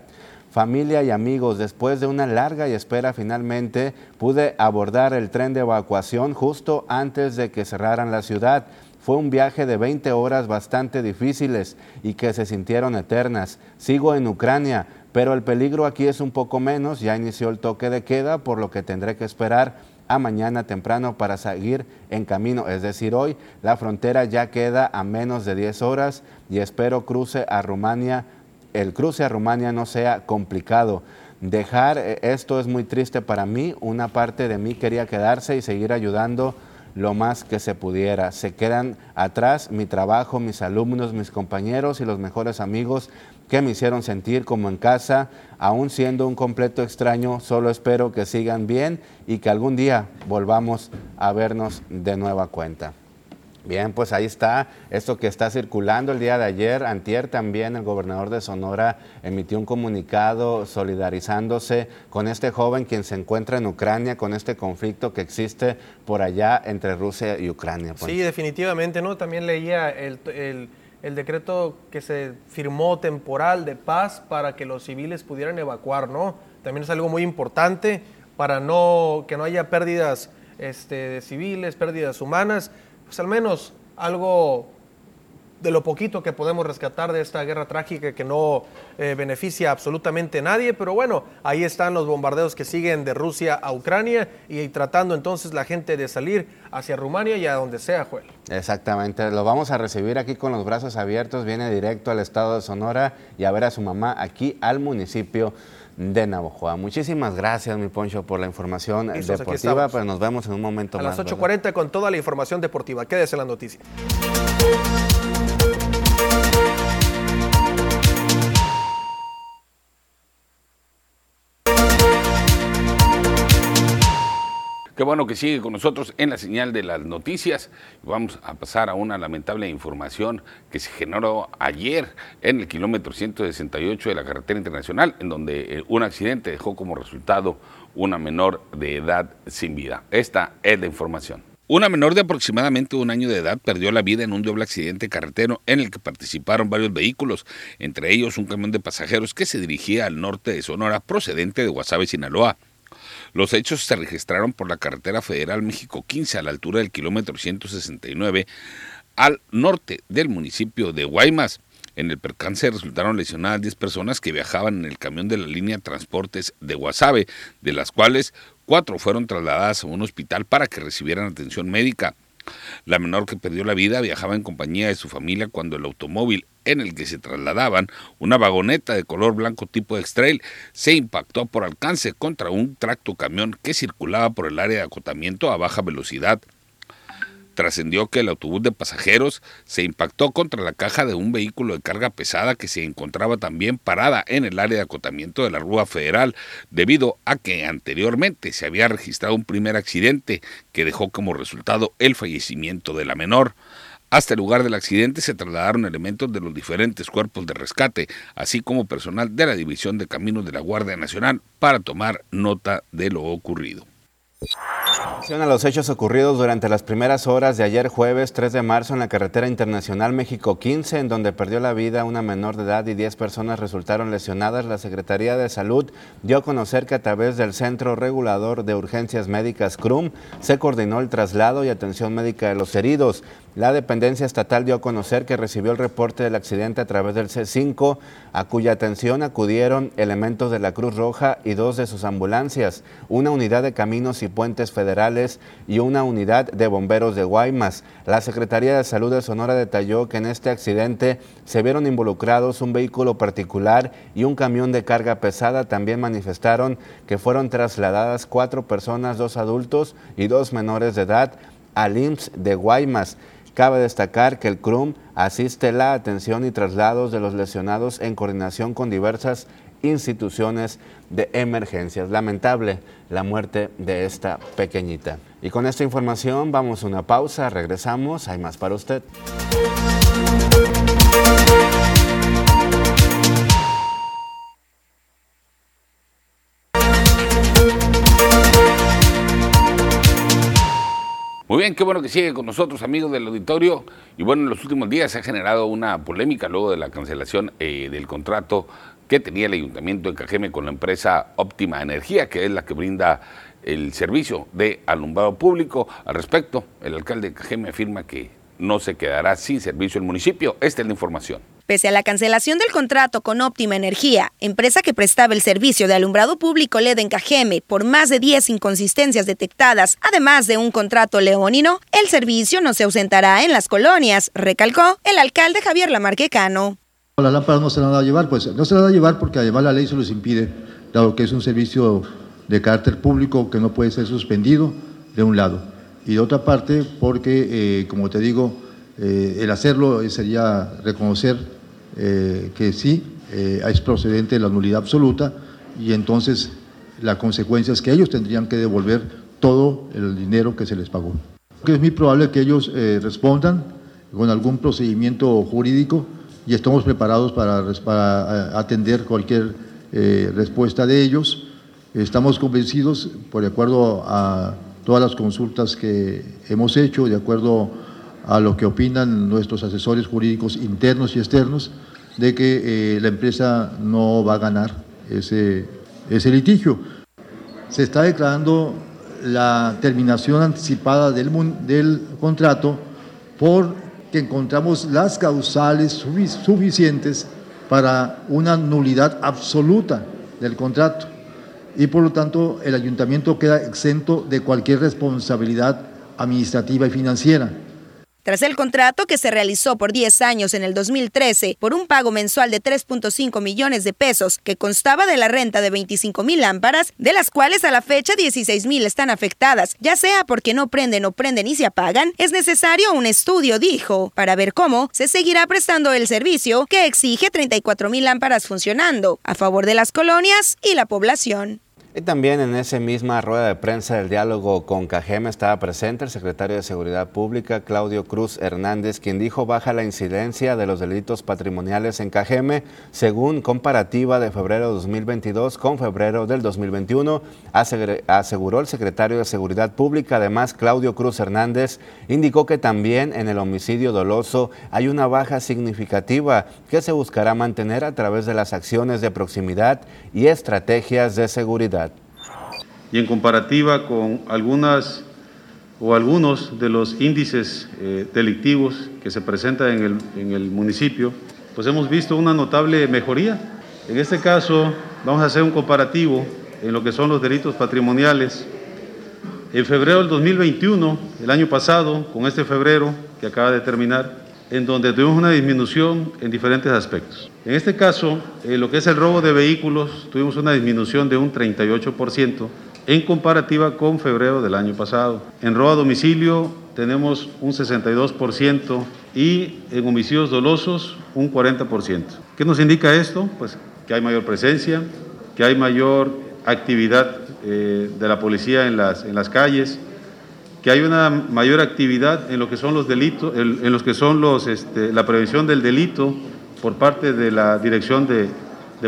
Speaker 2: familia y amigos, después de una larga espera finalmente pude abordar el tren de evacuación justo antes de que cerraran la ciudad. Fue un viaje de 20 horas bastante difíciles y que se sintieron eternas. Sigo en Ucrania, pero el peligro aquí es un poco menos. Ya inició el toque de queda, por lo que tendré que esperar a mañana temprano para seguir en camino. Es decir, hoy la frontera ya queda a menos de 10 horas y espero cruce a Rumania el cruce a Rumania no sea complicado. Dejar eh, esto es muy triste para mí. Una parte de mí quería quedarse y seguir ayudando lo más que se pudiera. Se quedan atrás mi trabajo, mis alumnos, mis compañeros y los mejores amigos que me hicieron sentir como en casa, aún siendo un completo extraño, solo espero que sigan bien y que algún día volvamos a vernos de nueva cuenta. Bien, pues ahí está esto que está circulando el día de ayer. Antier también el gobernador de Sonora emitió un comunicado solidarizándose con este joven quien se encuentra en Ucrania, con este conflicto que existe por allá entre Rusia y Ucrania.
Speaker 6: Pues. Sí, definitivamente, ¿no? También leía el, el decreto que se firmó temporal de paz para que los civiles pudieran evacuar, ¿no? También es algo muy importante para no, que no haya pérdidas este, de civiles, pérdidas humanas pues al menos algo de lo poquito que podemos rescatar de esta guerra trágica que no eh, beneficia absolutamente a nadie, pero bueno, ahí están los bombardeos que siguen de Rusia a Ucrania y, tratando entonces la gente de salir hacia Rumania y a donde sea, Joel.
Speaker 2: Exactamente, lo vamos a recibir aquí con los brazos abiertos, viene directo al estado de Sonora y a ver a su mamá aquí al municipio de Navojoa. Muchísimas gracias, mi Poncho, por la información deportiva, pero nos vemos en un momento
Speaker 6: más. A las 8.40 con toda la información deportiva. Quédese en la noticia.
Speaker 1: Bueno que sigue con nosotros en la señal de las noticias. Vamos a pasar a una lamentable información que se generó ayer en el kilómetro 168 de la carretera internacional, en donde eh, un accidente dejó como resultado una menor de edad sin vida. Esta es la información. Una menor de aproximadamente un año de edad perdió la vida en un doble accidente carretero en el que participaron varios vehículos, entre ellos un camión de pasajeros que se dirigía al norte de Sonora procedente de Guasave, Sinaloa. Los hechos se registraron por la carretera federal México 15 a la altura del kilómetro 169 al norte del municipio de Guaymas. En el percance resultaron lesionadas 10 personas que viajaban en el camión de la línea Transportes de Guasave, de las cuales cuatro fueron trasladadas a un hospital para que recibieran atención médica. La menor que perdió la vida viajaba en compañía de su familia cuando el automóvil en el que se trasladaban, una vagoneta de color blanco tipo X-Trail, se impactó por alcance contra un tracto camión que circulaba por el área de acotamiento a baja velocidad. Trascendió que el autobús de pasajeros se impactó contra la caja de un vehículo de carga pesada que se encontraba también parada en el área de acotamiento de la Rúa Federal, debido a que anteriormente se había registrado un primer accidente que dejó como resultado el fallecimiento de la menor. Hasta el lugar del accidente se trasladaron elementos de los diferentes cuerpos de rescate, así como personal de la División de Caminos de la Guardia Nacional para tomar nota de lo ocurrido.
Speaker 2: A los hechos ocurridos durante las primeras horas de ayer jueves 3 de marzo en la carretera internacional México 15, en donde perdió la vida una menor de edad y 10 personas resultaron lesionadas, la Secretaría de Salud dio a conocer que a través del Centro Regulador de Urgencias Médicas CRUM se coordinó el traslado y atención médica de los heridos. La dependencia estatal dio a conocer que recibió el reporte del accidente a través del C5, a cuya atención acudieron elementos de la Cruz Roja y dos de sus ambulancias, una unidad de caminos y puentes federales y una unidad de bomberos de Guaymas. La Secretaría de Salud de Sonora detalló que en este accidente se vieron involucrados un vehículo particular y un camión de carga pesada. También manifestaron que fueron trasladadas cuatro personas, dos adultos y dos menores de edad, al IMSS de Guaymas. Cabe destacar que el CRUM asiste la atención y traslados de los lesionados en coordinación con diversas instituciones de emergencias. Lamentable la muerte de esta pequeñita. Y con esta información vamos a una pausa, regresamos, hay más para usted.
Speaker 1: Muy bien, qué bueno que sigue con nosotros, amigos del auditorio. Y bueno, en los últimos días se ha generado una polémica luego de la cancelación eh, del contrato que tenía el Ayuntamiento de Cajeme con la empresa Óptima Energía, que es la que brinda el servicio de alumbrado público. Al respecto, el alcalde de Cajeme afirma que no se quedará sin servicio el municipio. Esta es la información.
Speaker 7: Pese a la cancelación del contrato con Óptima Energía, empresa que prestaba el servicio de alumbrado público LED en Cajeme por más de 10 inconsistencias detectadas, además de un contrato leonino, el servicio no se ausentará en las colonias, recalcó el alcalde Javier Lamarquecano.
Speaker 8: La lámpara no se la va a llevar, pues no se la va a llevar porque además la ley se los impide, dado que es un servicio de carácter público que no puede ser suspendido de un lado. Y de otra parte, porque, eh, como te digo, eh, el hacerlo sería reconocer eh, que sí, eh, es procedente la nulidad absoluta y entonces la consecuencia es que ellos tendrían que devolver todo el dinero que se les pagó. Es muy probable que ellos eh, respondan con algún procedimiento jurídico y estamos preparados para, para atender cualquier respuesta de ellos. Estamos convencidos, por de acuerdo a todas las consultas que hemos hecho, de acuerdo a lo que opinan nuestros asesores jurídicos internos y externos, de que eh, la empresa no va a ganar ese, ese litigio. Se está declarando la terminación anticipada del, del contrato porque encontramos las causales suficientes para una nulidad absoluta del contrato y por lo tanto el ayuntamiento queda exento de cualquier responsabilidad administrativa y financiera.
Speaker 7: Tras el contrato que se realizó por 10 años en el 2013 por un pago mensual de 3.5 millones de pesos que constaba de la renta de 25 mil lámparas, de las cuales a la fecha 16 mil están afectadas, ya sea porque no prenden o prenden y se apagan, es necesario un estudio, dijo, para ver cómo se seguirá prestando el servicio que exige 34 mil lámparas funcionando a favor de las colonias y la población.
Speaker 2: Y también en esa misma rueda de prensa del diálogo con Cajeme estaba presente el secretario de Seguridad Pública, Claudio Cruz Hernández, quien dijo baja la incidencia de los delitos patrimoniales en Cajeme según comparativa de febrero de 2022 con febrero del 2021, aseguró el secretario de Seguridad Pública. Además, Claudio Cruz Hernández indicó que también en el homicidio doloso hay una baja significativa que se buscará mantener a través de las acciones de proximidad y estrategias de seguridad
Speaker 9: y en comparativa con algunas o algunos de los índices eh, delictivos que se presentan en el, en el municipio, pues hemos visto una notable mejoría. En este caso vamos a hacer un comparativo en lo que son los delitos patrimoniales. En febrero del 2021, el año pasado, con este febrero que acaba de terminar, en donde tuvimos una disminución en diferentes aspectos. En este caso, en lo que es el robo de vehículos, tuvimos una disminución de un 38% en comparativa con febrero del año pasado. En robo a domicilio tenemos un 62% y en homicidios dolosos un 40%. ¿Qué nos indica esto? Pues que hay mayor presencia, que hay mayor actividad eh, de la policía en las, en las calles, que hay una mayor actividad en lo que son los delitos, en, los que son los, este, la prevención del delito por parte de la Dirección de,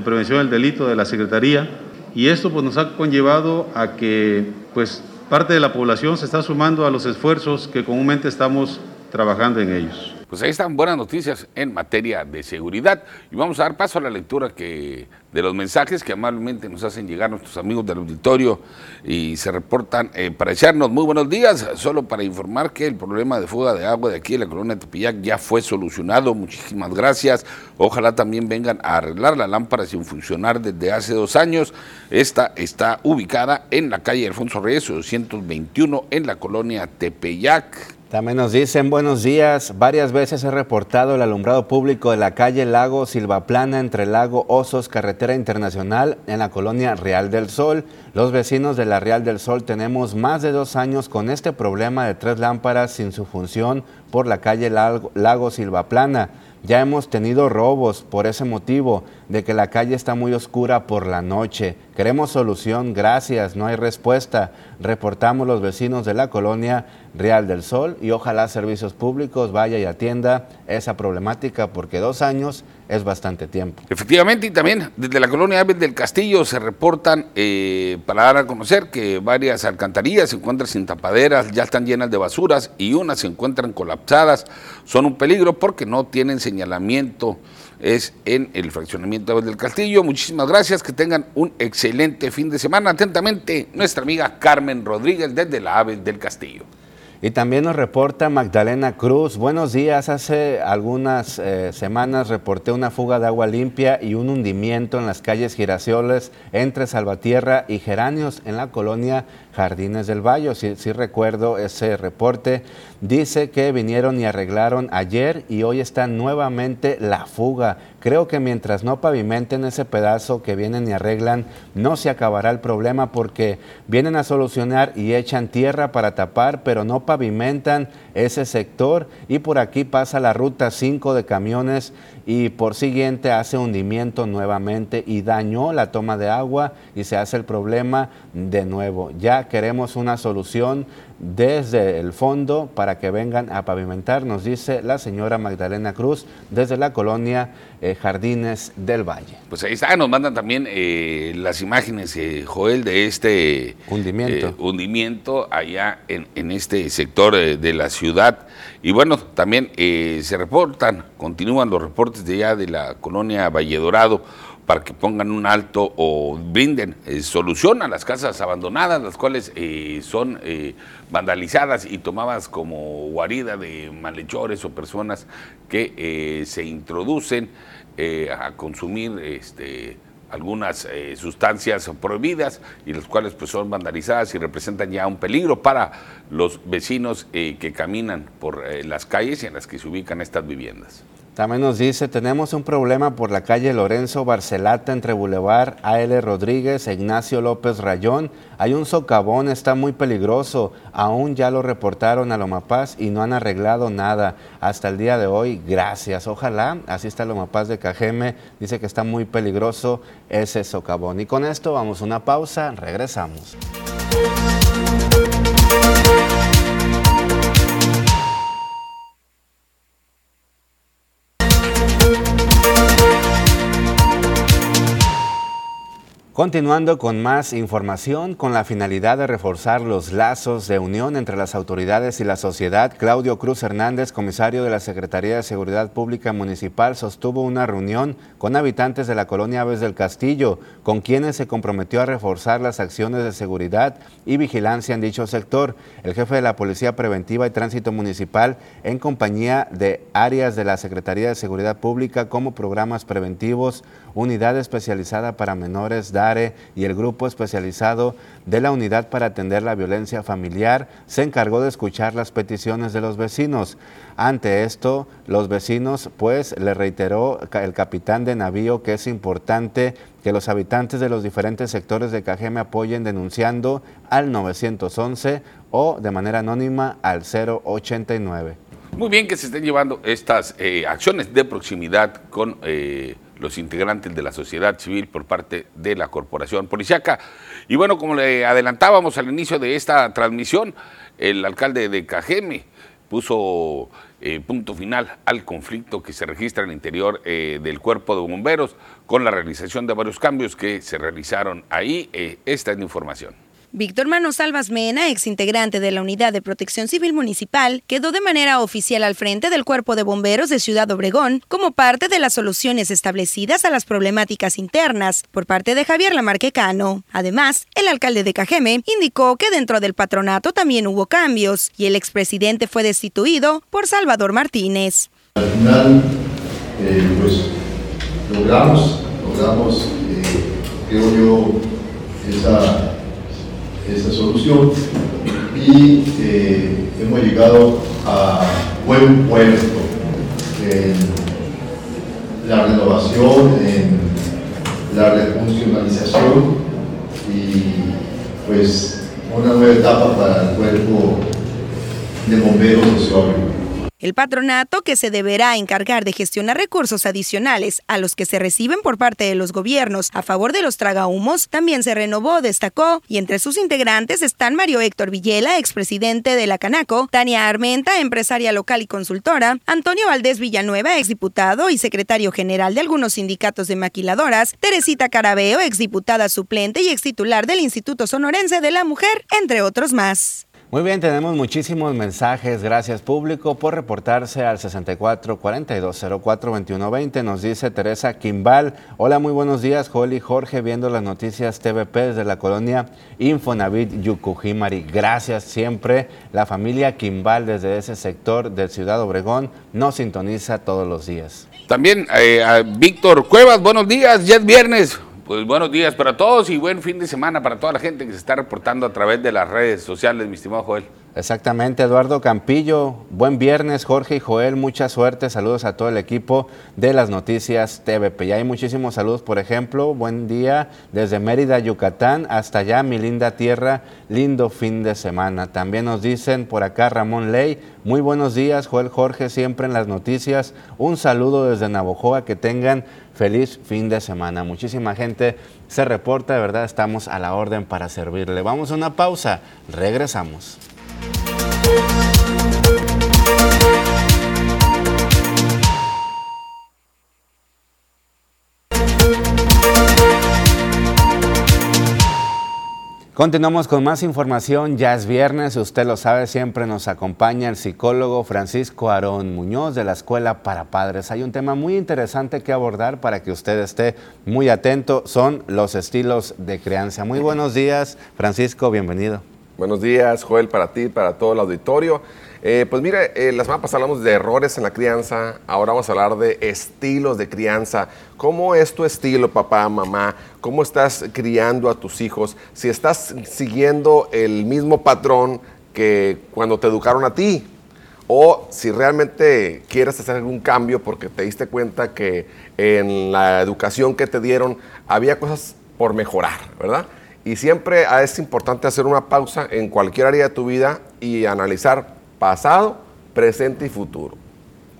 Speaker 9: Prevención del Delito de la Secretaría. Y esto pues, nos ha conllevado a que pues, parte de la población se está sumando a los esfuerzos que comúnmente estamos trabajando en ellos.
Speaker 1: Pues ahí están buenas noticias en materia de seguridad. Y vamos a dar paso a la lectura que, de los mensajes que amablemente nos hacen llegar nuestros amigos del auditorio y se reportan eh, para echarnos muy buenos días, solo para informar que el problema de fuga de agua de aquí en la colonia de Tepillac ya fue solucionado. Muchísimas gracias. Ojalá también vengan a arreglar la lámpara sin funcionar desde hace dos años. Esta está ubicada en la calle Alfonso Reyes 221 en la colonia Tepeyac.
Speaker 2: También nos dicen buenos días. Varias veces he reportado el alumbrado público de la calle Lago Silvaplana entre Lago Osos, Carretera Internacional, en la colonia Real del Sol. Los vecinos de la Real del Sol tenemos más de dos años con este problema de tres lámparas sin su función por la calle Lago, Silvaplana. Ya hemos tenido robos por ese motivo, de que la calle está muy oscura por la noche. Queremos solución, gracias, no hay respuesta. Reportamos los vecinos de la colonia Real del Sol y ojalá Servicios Públicos vaya y atienda esa problemática porque dos años es bastante tiempo.
Speaker 1: Efectivamente, y también desde la colonia Aves del Castillo se reportan eh, para dar a conocer que varias alcantarillas se encuentran sin tapaderas, ya están llenas de basuras y unas se encuentran colapsadas. Son un peligro porque no tienen señalamiento. Es en el fraccionamiento Aves del Castillo. Muchísimas gracias, que tengan un excelente fin de semana. Atentamente, nuestra amiga Carmen Rodríguez desde la Aves del Castillo.
Speaker 2: Y también nos reporta Magdalena Cruz. Buenos días. Hace algunas eh, semanas reporté una fuga de agua limpia y un hundimiento en las calles Giracioles entre Salvatierra y Geranios en la colonia Jardines del Valle. Si, si recuerdo ese reporte. Dice que vinieron y arreglaron ayer y hoy está nuevamente la fuga. Creo que mientras no pavimenten ese pedazo que vienen y arreglan, no se acabará el problema porque vienen a solucionar y echan tierra para tapar, pero no pavimentan ese sector y por aquí pasa la ruta 5 de camiones y por siguiente hace hundimiento nuevamente y dañó la toma de agua y se hace el problema de nuevo. Ya queremos una solución desde el fondo para que vengan a pavimentar, nos dice la señora Magdalena Cruz desde la colonia eh, Jardines del Valle.
Speaker 1: Pues ahí está, nos mandan también eh, las imágenes, eh, Joel, de este
Speaker 2: hundimiento,
Speaker 1: hundimiento allá en, en este sector de la ciudad. Y bueno, también se reportan, continúan los reportes de allá de la colonia Valle Dorado para que pongan un alto o brinden eh, solución a las casas abandonadas, las cuales eh, son eh, vandalizadas y tomadas como guarida de malhechores o personas que se introducen a consumir este, algunas sustancias prohibidas y las cuales pues son vandalizadas y representan ya un peligro para los vecinos que caminan por las calles y en las que se ubican estas viviendas.
Speaker 2: También nos dice, tenemos un problema por la calle Lorenzo Barcelata entre Boulevard A.L. Rodríguez e Ignacio López Rayón. Hay un socavón, está muy peligroso. Aún ya lo reportaron a Lomapaz y no han arreglado nada hasta el día de hoy. Gracias. Ojalá, así está Lomapaz de Cajeme. Dice que está muy peligroso ese socavón. Y con esto vamos a una pausa, regresamos. Continuando con más información, con la finalidad de reforzar los lazos de unión entre las autoridades y la sociedad, Claudio Cruz Hernández, comisario de la Secretaría de Seguridad Pública Municipal, sostuvo una reunión con habitantes de la colonia Aves del Castillo, con quienes se comprometió a reforzar las acciones de seguridad y vigilancia en dicho sector. El jefe de la Policía Preventiva y Tránsito Municipal, en compañía de áreas de la Secretaría de Seguridad Pública como programas preventivos, unidad especializada para menores, DARE y el grupo especializado de la unidad para atender la violencia familiar se encargó de escuchar las peticiones de los vecinos. Ante esto, los vecinos pues le reiteró el capitán de navío que es importante que los habitantes de los diferentes sectores de Cajeme apoyen denunciando al 911 o de manera anónima al 089.
Speaker 1: Muy bien que se estén llevando estas eh, acciones de proximidad con eh, los integrantes de la sociedad civil por parte de la corporación policiaca. Y bueno, como le adelantábamos al inicio de esta transmisión, el alcalde de Cajeme puso eh, punto final al conflicto que se registra en el interior eh, del cuerpo de bomberos con la realización de varios cambios que se realizaron ahí. Eh, esta es la información.
Speaker 7: Víctor Manos Salvas Mena, exintegrante de la Unidad de Protección Civil Municipal, quedó de manera oficial al frente del Cuerpo de Bomberos de Ciudad Obregón como parte de las soluciones establecidas a las problemáticas internas por parte de Javier Lamarquecano. Además, el alcalde de Cajeme indicó que dentro del patronato también hubo cambios y el expresidente fue destituido por Salvador Martínez.
Speaker 10: Al final, eh, pues logramos, logramos, eh, creo yo, esa esa solución. Y eh, hemos llegado a buen puerto en la renovación, en la refuncionalización y pues una nueva etapa para el cuerpo de bomberos de Ciudad
Speaker 7: el patronato, que se deberá encargar de gestionar recursos adicionales a los que se reciben por parte de los gobiernos a favor de los tragahumos, también se renovó, destacó, y entre sus integrantes están Mario Héctor Villela, expresidente de la Canaco, Tania Armenta, empresaria local y consultora, Antonio Valdés Villanueva, exdiputado y secretario general de algunos sindicatos de maquiladoras, Teresita Carabeo, exdiputada suplente y extitular del Instituto Sonorense de la Mujer, entre otros más.
Speaker 2: Muy bien, tenemos muchísimos mensajes. Gracias público por reportarse al 64 42 04 21 20. Nos dice Teresa Quimbal. Hola, muy buenos días, Joel y Jorge, viendo las noticias TVP desde la colonia Infonavit Yucujimari. Gracias siempre. La familia Quimbal desde ese sector del Ciudad Obregón nos sintoniza todos los días.
Speaker 1: También eh, a Víctor Cuevas, buenos días, ya es viernes. Pues buenos días para todos y buen fin de semana para toda la gente que se está reportando a través de las redes sociales, mi estimado Joel.
Speaker 2: Exactamente, Eduardo Campillo. Buen viernes, Jorge y Joel. Mucha suerte. Saludos a todo el equipo de las noticias TVP. Y hay muchísimos saludos, por ejemplo. Buen día desde Mérida, Yucatán, hasta allá, mi linda tierra. Lindo fin de semana. También nos dicen por acá Ramón Ley. Muy buenos días, Joel Jorge, siempre en las noticias. Un saludo desde Navojoa. Que tengan feliz fin de semana. Muchísima gente se reporta. De verdad, estamos a la orden para servirle. Vamos a una pausa. Regresamos. Continuamos con más información, ya es viernes, usted lo sabe, siempre nos acompaña el psicólogo Francisco Aarón Muñoz de la Escuela para Padres. Hay un tema muy interesante que abordar para que usted esté muy atento, son los estilos de crianza. Muy buenos días, Francisco, bienvenido.
Speaker 11: Buenos días, Joel, para ti, para todo el auditorio. Eh, pues mire, eh, la semana pasada hablamos de errores en la crianza, ahora vamos a hablar de estilos de crianza. ¿Cómo es tu estilo, papá, mamá? ¿Cómo estás criando a tus hijos? Si estás siguiendo el mismo patrón que cuando te educaron a ti, o si realmente quieres hacer algún cambio porque te diste cuenta que en la educación que te dieron había cosas por mejorar, ¿verdad? Y siempre es importante hacer una pausa en cualquier área de tu vida y analizar pasado, presente y futuro.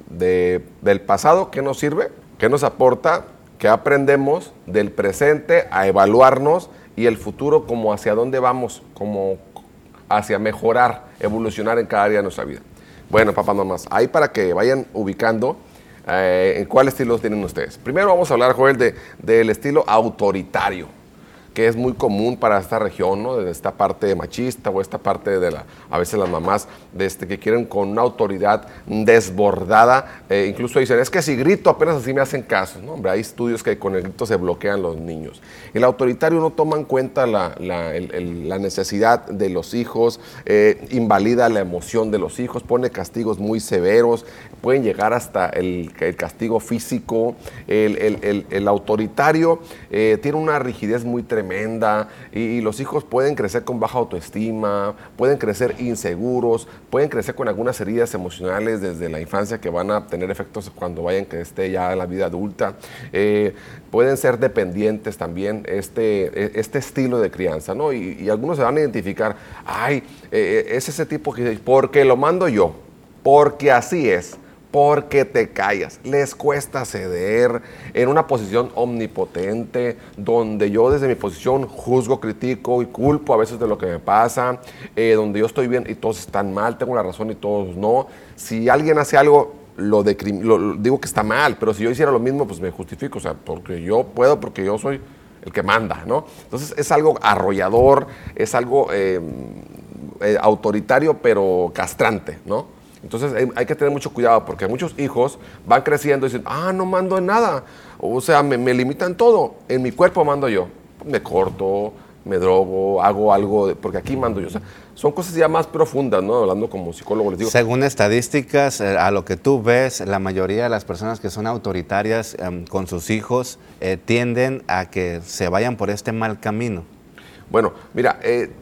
Speaker 11: del pasado, ¿qué nos sirve? ¿Qué nos aporta? ¿Qué aprendemos? Del presente a evaluarnos y el futuro como hacia dónde vamos, como hacia mejorar, evolucionar en cada área de nuestra vida. Bueno, papá, nomás, ahí para que vayan ubicando eh, en cuál estilo tienen ustedes. Primero vamos a hablar, Joel, de, del estilo autoritario que es muy común para esta región, ¿no? De esta parte machista o esta parte de la, a veces las mamás de este, que quieren con una autoridad desbordada, eh, incluso dicen, es que si grito apenas así me hacen caso, ¿no? Hombre, hay estudios que con el grito se bloquean los niños. El autoritario no toma en cuenta la, necesidad de los hijos, eh, invalida la emoción de los hijos, pone castigos muy severos, pueden llegar hasta el, castigo físico. El, autoritario eh, tiene una rigidez muy tremenda tremenda y, los hijos pueden crecer con baja autoestima, pueden crecer inseguros, pueden crecer con algunas heridas emocionales desde la infancia que van a tener efectos cuando vayan que esté ya en la vida adulta. Eh, pueden ser dependientes también este, e, este estilo de crianza, ¿no? Y, algunos se van a identificar, ay, eh, es ese tipo que porque lo mando yo, porque así es porque te callas. Les cuesta ceder en una posición omnipotente, donde yo desde mi posición juzgo, critico y culpo a veces de lo que me pasa, eh, donde yo estoy bien y todos están mal, tengo la razón y todos no. Si alguien hace algo, lo, digo que está mal, pero si yo hiciera lo mismo, pues me justifico, o sea, porque yo puedo, porque yo soy el que manda, ¿no? Entonces es algo arrollador, es algo eh, eh, autoritario pero castrante, ¿no? Entonces hay, hay que tener mucho cuidado porque muchos hijos van creciendo y dicen, ah, no mando en nada. O sea, me, me limitan todo. En mi cuerpo mando yo. Me corto, me drogo, hago algo, de- porque aquí mando yo. O sea, son cosas ya más profundas, ¿no? Hablando como psicólogo, les digo.
Speaker 2: Según estadísticas, eh, a lo que tú ves, la mayoría de las personas que son autoritarias em, con sus hijos eh, tienden a que se vayan por este mal camino.
Speaker 11: Bueno, mira, eh,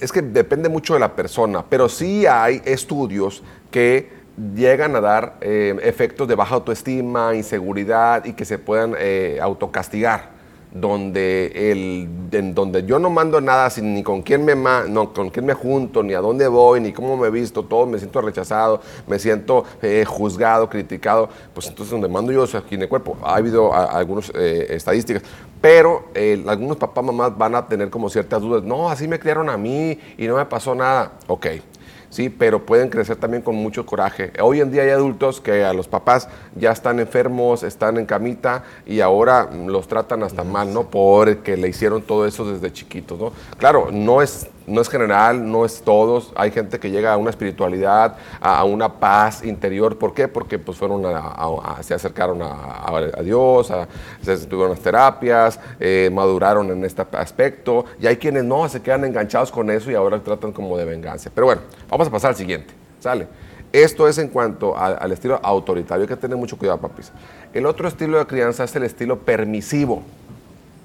Speaker 11: es que depende mucho de la persona, pero sí hay estudios que llegan a dar eh, efectos de baja autoestima, inseguridad y que se puedan eh, autocastigar. Donde, el, en donde yo no mando nada, sin, ni con quién, me no, con quién me junto, ni a dónde voy, ni cómo me visto, todo me siento rechazado, me siento eh, juzgado, criticado, pues entonces donde mando yo es aquí en el cuerpo. Ha habido algunas estadísticas, pero eh, algunos papás, mamás van a tener como ciertas dudas. No, así me criaron a mí y no me pasó nada. Ok, sí, pero pueden crecer también con mucho coraje. Hoy en día hay adultos que a los papás ya están enfermos, están en camita y ahora mm, los tratan hasta mal, ¿no? Porque le hicieron todo eso desde chiquitos, ¿no? Claro, no es, no es general, no es todos. Hay gente que llega a una espiritualidad, a, una paz interior. ¿Por qué? Porque pues fueron se acercaron a, Dios, se tuvieron las terapias, eh, maduraron en este aspecto. Y hay quienes no, se quedan enganchados con eso y ahora tratan como de venganza. Pero bueno, vamos a pasar al siguiente. ¿Sale? Esto es en cuanto al estilo autoritario. Hay que tener mucho cuidado, papis. El otro estilo de crianza es el estilo permisivo.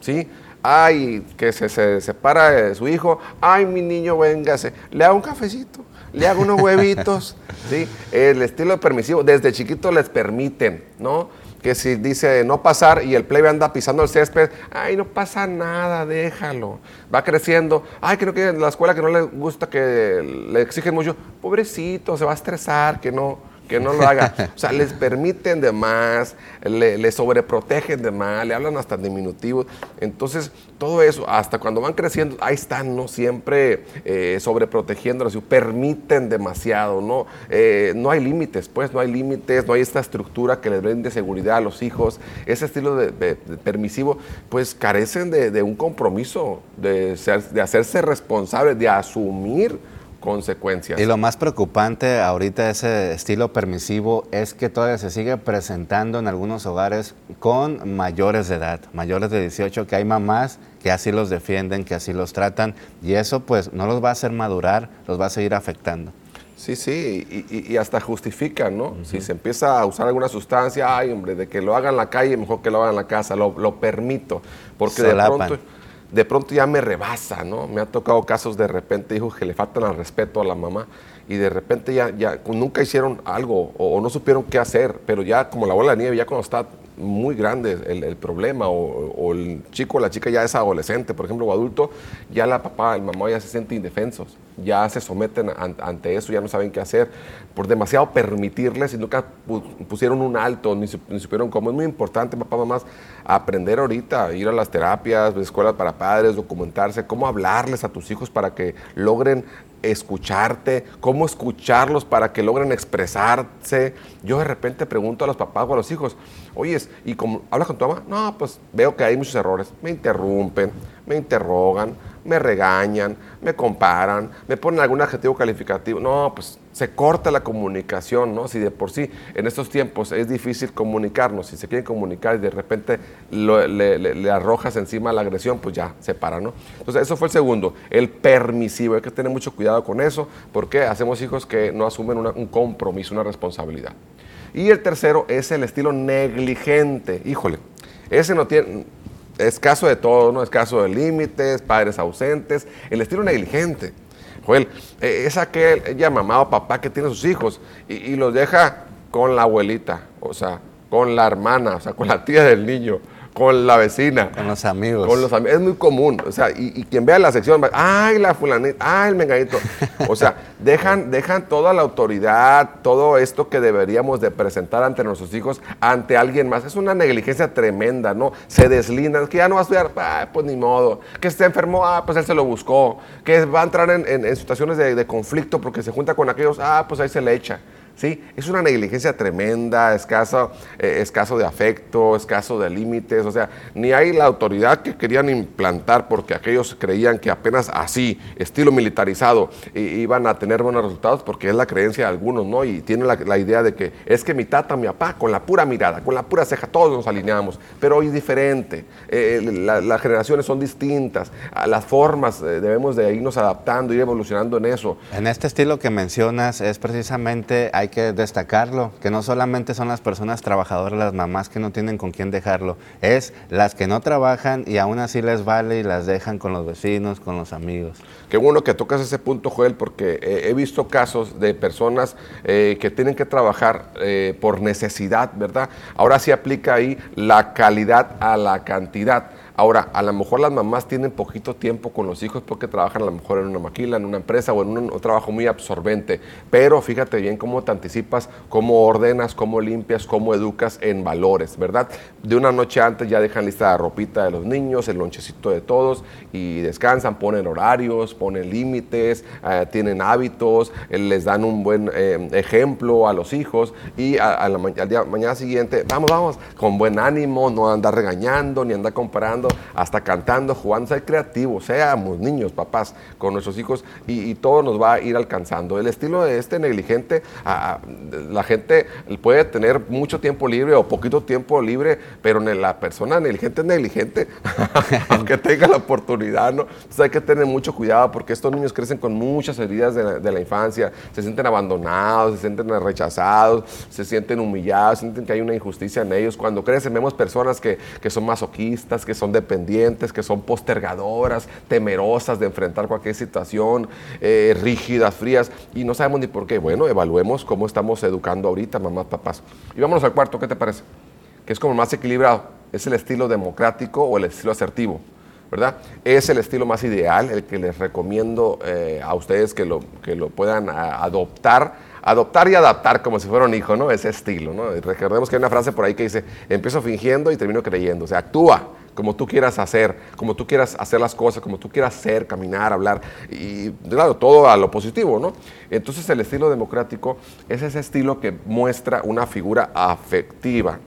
Speaker 11: ¿sí? Ay, que se, se separa de su hijo, ay, mi niño, véngase, le hago un cafecito, le hago unos huevitos, <laughs> ¿sí? El estilo permisivo, desde chiquito les permiten, ¿no? Que si dice no pasar y el plebe anda pisando el césped, ay, no pasa nada, déjalo. Va creciendo, ay, que no quiere en la escuela, que no le gusta, que le exigen mucho, pobrecito, se va a estresar, que no que no lo haga. <laughs> O sea, les permiten de más, le, le sobreprotegen de más, le hablan hasta en diminutivos. Entonces, todo eso, hasta cuando van creciendo, ahí están, ¿no? Siempre eh, sobreprotegiéndolos, permiten demasiado, ¿no? Eh, no hay límites, pues, no hay límites, no hay esta estructura que les brinde seguridad a los hijos. Ese estilo de, de- de permisivo, pues, carecen de, de un compromiso, de, ser- de hacerse responsables, de asumir consecuencias.
Speaker 2: Y lo más preocupante ahorita de ese estilo permisivo es que todavía se sigue presentando en algunos hogares con mayores de edad, mayores de 18, que hay mamás que así los defienden, que así los tratan, y eso pues no los va a hacer madurar, los va a seguir afectando.
Speaker 11: Sí, sí, y, hasta justifican, ¿no? Si se empieza a usar alguna sustancia, ay, hombre, de que lo haga en la calle, mejor que lo haga en la casa, lo, lo permito, porque de
Speaker 2: Solapan.
Speaker 11: pronto, de pronto ya me rebasa, ¿no? Me ha tocado casos de repente, hijos que le faltan al respeto a la mamá y de repente ya, ya nunca hicieron algo o, o no supieron qué hacer, pero ya como la bola de nieve, ya cuando está muy grande el, problema o, el chico o la chica ya es adolescente, por ejemplo, o adulto, ya la papá, el mamá ya se sienten indefensos, ya se someten an- ante eso, ya no saben qué hacer, por demasiado permitirles y nunca pu- pusieron un alto, ni, ni supieron cómo. Es muy importante, papá, mamás, aprender ahorita, ir a las terapias, escuelas para padres, documentarse, cómo hablarles a tus hijos para que logren escucharte, cómo escucharlos para que logren expresarse. Yo de repente pregunto a los papás o a los hijos, oyes, ¿y cómo hablas con tu mamá? No, pues veo que hay muchos errores. Me interrumpen, me interrogan, me regañan, me comparan, me ponen algún adjetivo calificativo. No, pues se corta la comunicación, ¿no? Si de por sí en estos tiempos es difícil comunicarnos, si se quieren comunicar y de repente le, arrojas encima la agresión, pues ya se para, ¿no? Entonces, eso fue el segundo, el permisivo. Hay que tener mucho cuidado con eso, porque hacemos hijos que no asumen un compromiso, una responsabilidad. Y el tercero es el estilo negligente. Híjole, ese no tiene, es caso de todo, ¿no? Es caso de límites, padres ausentes, el estilo negligente. Joel, eh, es aquel ya mamá o papá que tiene sus hijos y, y los deja con la abuelita, o sea, con la hermana, o sea, con la tía del niño, con la vecina.
Speaker 2: Con los amigos.
Speaker 11: Con los amigos. Es muy común. O sea, y, y quien vea la sección va, ay, la fulanita, ay, el menganito. O sea, <laughs> dejan, dejan toda la autoridad, todo esto que deberíamos de presentar ante nuestros hijos, ante alguien más. Es una negligencia tremenda, ¿no? Se deslindan, que ya no va a estudiar, ah, pues ni modo. Que esté enfermo, ah, pues él se lo buscó. Que va a entrar en, en- en situaciones de, de conflicto porque se junta con aquellos, ah, pues ahí se le echa. ¿Sí? Es una negligencia tremenda, escaso, eh, escaso de afecto, escaso de límites, o sea, ni hay la autoridad que querían implantar porque aquellos creían que apenas así, estilo militarizado, iban a tener buenos resultados porque es la creencia de algunos, ¿no? Y tienen la, idea de que es que mi tata, mi papá, con la pura mirada, con la pura ceja, todos nos alineamos, pero hoy es diferente, eh, las generaciones son distintas, las formas eh, debemos de irnos adaptando, ir evolucionando en eso.
Speaker 2: En este estilo que mencionas es precisamente, hay que destacarlo, que no solamente son las personas trabajadoras, las mamás que no tienen con quién dejarlo, es las que no trabajan y aún así les vale y las dejan con los vecinos, con los amigos.
Speaker 11: Qué bueno que tocas ese punto, Joel, porque eh, he visto casos de personas eh, que tienen que trabajar eh, por necesidad, ¿verdad? Ahora sí aplica ahí la calidad a la cantidad. Ahora, a lo mejor las mamás tienen poquito tiempo con los hijos porque trabajan a lo mejor en una maquila, en una empresa o en un, trabajo muy absorbente. Pero fíjate bien cómo te anticipas, cómo ordenas, cómo limpias, cómo educas en valores, ¿verdad? De una noche antes ya dejan lista la ropita de los niños, el lonchecito de todos y descansan, ponen horarios, ponen límites, eh, tienen hábitos, eh, les dan un buen eh, ejemplo a los hijos y al día, mañana siguiente, vamos, vamos, con buen ánimo, no andar regañando ni andar comparando hasta cantando, jugando, ser creativos, seamos niños, papás, con nuestros hijos y, todo nos va a ir alcanzando. El estilo de este negligente, la gente puede tener mucho tiempo libre o poquito tiempo libre, pero la persona negligente es negligente, <laughs> aunque tenga la oportunidad, ¿no? Entonces hay que tener mucho cuidado porque estos niños crecen con muchas heridas de la, infancia, se sienten abandonados, se sienten rechazados, se sienten humillados, sienten que hay una injusticia en ellos. Cuando crecen vemos personas que, que son masoquistas, que son de dependientes, que son postergadoras, temerosas de enfrentar cualquier situación, eh, rígidas, frías, y no sabemos ni por qué. Bueno, evaluemos cómo estamos educando ahorita, mamás, papás. Y vámonos al cuarto, ¿qué te parece? Que es como más equilibrado. Es el estilo democrático o el estilo asertivo. ¿verdad? Es el estilo más ideal, el que les recomiendo eh, a ustedes que lo, que lo puedan adoptar, adoptar y adaptar como si fuera un hijo, ¿no? Ese estilo, ¿no? recordemos que hay una frase por ahí que dice, empiezo fingiendo y termino creyendo, o sea, actúa, como tú quieras hacer, como tú quieras hacer las cosas, como tú quieras ser, caminar, hablar, y claro, todo a lo positivo, ¿no? Entonces el estilo democrático es ese estilo que muestra una figura afectiva,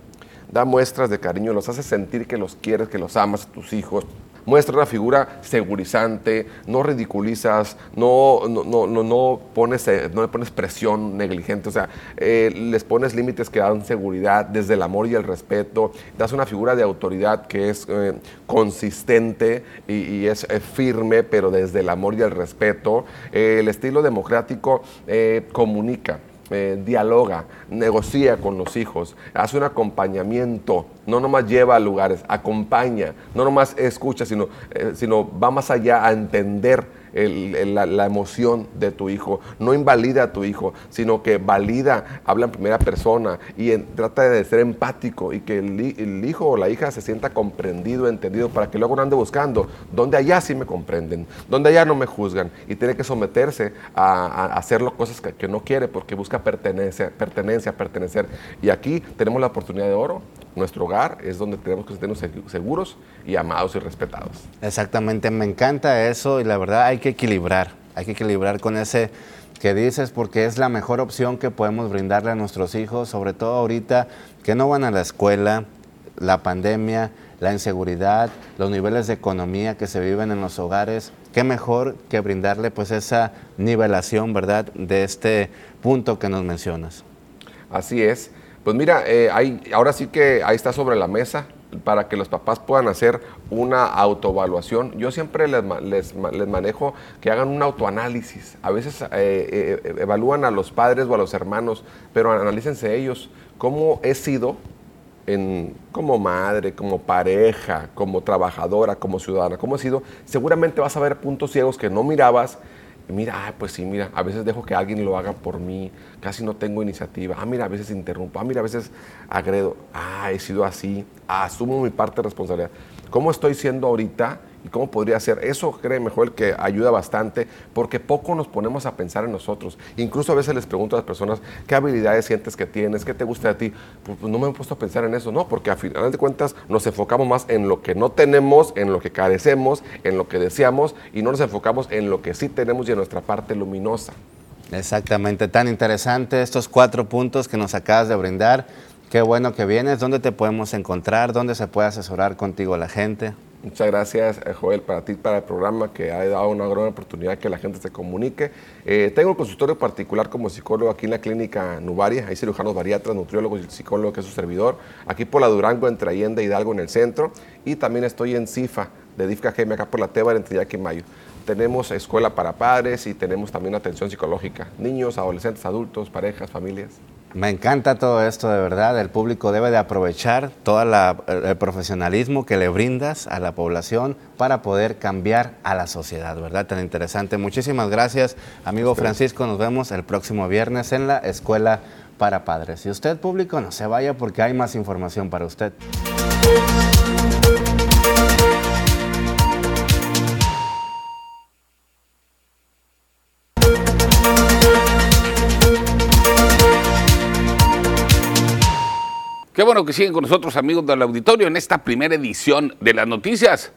Speaker 11: da muestras de cariño, los hace sentir que los quieres, que los amas, tus hijos, muestra una figura segurizante, no ridiculizas, no, no, no, no, pones, eh, no le pones presión negligente, o sea, eh, les pones límites que dan seguridad desde el amor y el respeto, das una figura de autoridad que es eh, consistente y, es firme, pero desde el amor y el respeto. el estilo democrático comunica eh, dialoga, negocia con los hijos, hace un acompañamiento, no nomás lleva a lugares, acompaña, no nomás escucha, sino, eh, sino va más allá a entender la, emoción de tu hijo. No invalida a tu hijo, sino que valida, habla en primera persona y trata de ser empático y que el, hijo o la hija se sienta comprendido, entendido, para que luego no ande buscando donde allá sí me comprenden, donde allá no me juzgan y tiene que someterse a, hacer cosas que, que, no quiere porque busca pertenencia, pertenencia, pertenecer. Y aquí tenemos la oportunidad de oro nuestro hogar es donde tenemos que sentirnos seguros y amados y respetados.
Speaker 2: Exactamente, me encanta eso y la verdad hay que equilibrar, hay que equilibrar con ese que dices porque es la mejor opción que podemos brindarle a nuestros hijos, sobre todo ahorita que no van a la escuela, la pandemia, la inseguridad, los niveles de economía que se viven en los hogares, qué mejor que brindarle pues esa nivelación, ¿verdad?, de este punto que nos mencionas.
Speaker 11: Así es. Pues mira, eh, ahora sí que ahí está sobre la mesa para que los papás puedan hacer una autoevaluación. Yo siempre les, les, manejo que hagan un autoanálisis. A veces eh, eh, evalúan a los padres o a los hermanos, pero analícense ellos. ¿Cómo he sido en, como madre, como pareja, como trabajadora, como ciudadana? ¿Cómo he sido? Seguramente vas a ver puntos ciegos que no mirabas mira, pues sí, mira, a veces dejo que alguien lo haga por mí, casi no tengo iniciativa. Ah, mira, a veces interrumpo. Ah, mira, a veces agredo. Ah, he sido así. asumo mi parte de responsabilidad. ¿Cómo estoy siendo ahorita? Y cómo podría ser. Eso, créeme, mejor que ayuda bastante porque poco nos ponemos a pensar en nosotros. Incluso a veces les pregunto a las personas qué habilidades sientes que tienes, qué te gusta a ti. Pues, pues, no me he puesto a pensar en eso, no, porque a final de cuentas nos enfocamos más en lo que no tenemos, en lo que carecemos, en lo que deseamos y no nos enfocamos en lo que sí tenemos y en nuestra parte luminosa.
Speaker 2: Exactamente, tan interesante estos cuatro puntos que nos acabas de brindar. Qué bueno que vienes. ¿Dónde te podemos encontrar? ¿Dónde se puede asesorar contigo la gente?
Speaker 11: Muchas gracias, eh, Joel, para ti, para el programa, que ha dado una gran oportunidad que la gente se comunique. Eh, tengo un consultorio particular como psicólogo aquí en la clínica Nubaria. Hay cirujanos bariatras, nutriólogos y psicólogo que es su servidor. Aquí por la Durango, entre Allende y Hidalgo en el centro. Y también estoy en CIFA, de DIFCA GM, acá por la Tebar, entre Yaqui y Mayo. Tenemos escuela para padres y tenemos también atención psicológica. Niños, adolescentes, adultos, parejas, familias.
Speaker 2: Me encanta todo esto, de verdad. El público debe de aprovechar todo el profesionalismo que le brindas a la población para poder cambiar a la sociedad, ¿verdad? Tan interesante. Muchísimas gracias, amigo Francisco. Nos vemos el próximo viernes en la Escuela para Padres. Y usted, público, no se vaya porque hay más información para usted.
Speaker 1: Qué bueno que siguen con nosotros amigos del auditorio en esta primera edición de las noticias.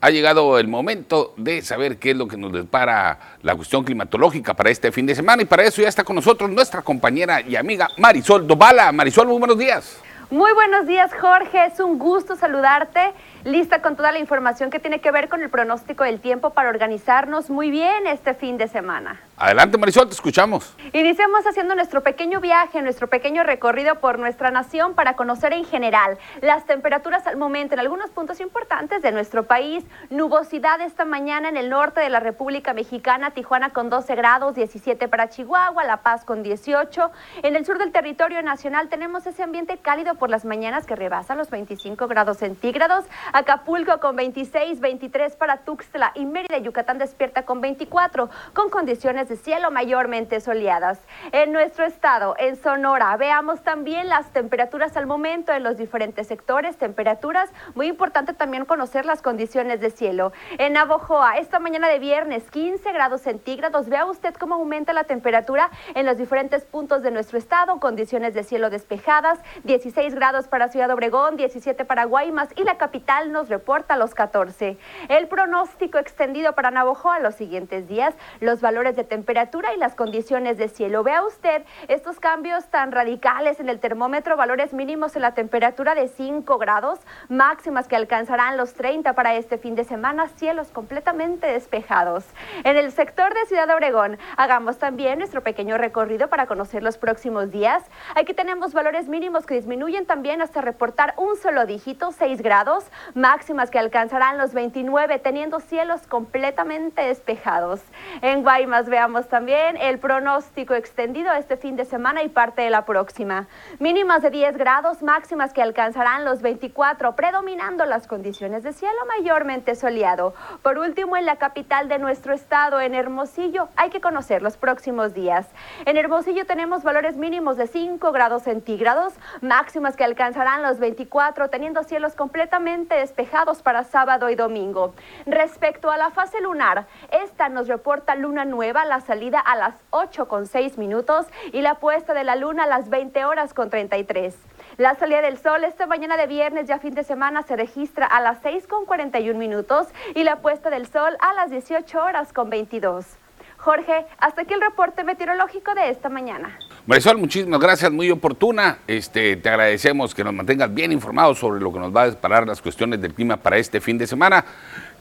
Speaker 1: Ha llegado el momento de saber qué es lo que nos depara la cuestión climatológica para este fin de semana y para eso ya está con nosotros nuestra compañera y amiga Marisol Dobala. Marisol, muy buenos días.
Speaker 12: Muy buenos días Jorge, es un gusto saludarte lista con toda la información que tiene que ver con el pronóstico del tiempo para organizarnos muy bien este fin de semana.
Speaker 1: Adelante Marisol, te escuchamos.
Speaker 12: Iniciamos haciendo nuestro pequeño viaje, nuestro pequeño recorrido por nuestra nación para conocer en general las temperaturas al momento en algunos puntos importantes de nuestro país. Nubosidad esta mañana en el norte de la República Mexicana, Tijuana con 12 grados, 17 para Chihuahua, La Paz con 18. En el sur del territorio nacional tenemos ese ambiente cálido por las mañanas que rebasa los 25 grados centígrados. Acapulco con 26, 23 para Tuxtla y Mérida, Yucatán despierta con 24, con condiciones de cielo mayormente soleadas. En nuestro estado, en Sonora, veamos también las temperaturas al momento en los diferentes sectores, temperaturas, muy importante también conocer las condiciones de cielo. En Navojoa, esta mañana de viernes, 15 grados centígrados, vea usted cómo aumenta la temperatura en los diferentes puntos de nuestro estado, condiciones de cielo despejadas, 16 grados para Ciudad Obregón, 17 para Guaymas y la capital nos reporta los 14. El pronóstico extendido para Navojoa los siguientes días, los valores de temperatura y las condiciones de cielo. Vea usted estos cambios tan radicales en el termómetro, valores mínimos en la temperatura de 5 grados, máximas que alcanzarán los 30 para este fin de semana, cielos completamente despejados. En el sector de Ciudad Obregón, hagamos también nuestro pequeño recorrido para conocer los próximos días. Aquí tenemos valores mínimos que disminuyen también hasta reportar un solo dígito, 6 grados, máximas que alcanzarán los 29, teniendo cielos completamente despejados. En Guaymas veamos también el pronóstico extendido este fin de semana y parte de la próxima. Mínimas de 10 grados, máximas que alcanzarán los 24, predominando las condiciones de cielo mayormente soleado. Por último, en la capital de nuestro estado, en Hermosillo, hay que conocer los próximos días. En Hermosillo tenemos valores mínimos de 5 grados centígrados, máximas que alcanzarán los 24, teniendo cielos completamente despejados para sábado y domingo. Respecto a la fase lunar, esta nos reporta luna nueva, la salida a las 8 con 6 minutos y la puesta de la luna a las 20 horas con 33. La salida del sol esta mañana de viernes, ya fin de semana, se registra a las 6 con 41 minutos y la puesta del sol a las 18 horas con 22. Jorge, hasta aquí el reporte meteorológico de esta mañana.
Speaker 1: Marisol, muchísimas gracias, muy oportuna. Este, te agradecemos que nos mantengas bien informados sobre lo que nos va a disparar las cuestiones del clima para este fin de semana.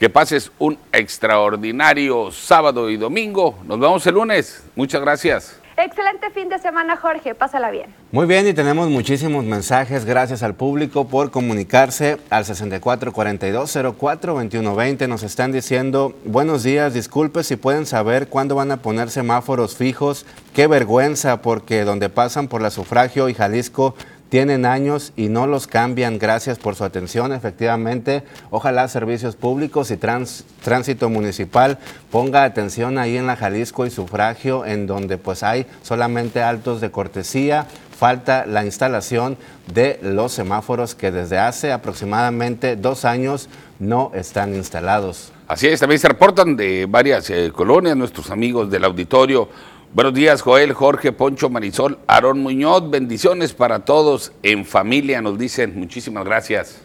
Speaker 1: Que pases un extraordinario sábado y domingo. Nos vemos el lunes. Muchas gracias.
Speaker 12: Excelente fin de semana, Jorge. Pásala bien.
Speaker 2: Muy bien, y tenemos muchísimos mensajes. Gracias al público por comunicarse al 6442042120. Nos están diciendo, buenos días, disculpe si pueden saber cuándo van a poner semáforos fijos. Qué vergüenza, porque donde pasan por la sufragio y Jalisco tienen años y no los cambian. Gracias por su atención. Efectivamente, ojalá servicios públicos y tránsito municipal ponga atención ahí en la Jalisco y sufragio, en donde pues hay solamente altos de cortesía. Falta la instalación de los semáforos que desde hace aproximadamente dos años no están instalados.
Speaker 1: Así es, también se reportan de varias eh, colonias nuestros amigos del auditorio Buenos días, Joel, Jorge, Poncho, Marisol, Aarón Muñoz. Bendiciones para todos en familia, nos dicen. Muchísimas gracias.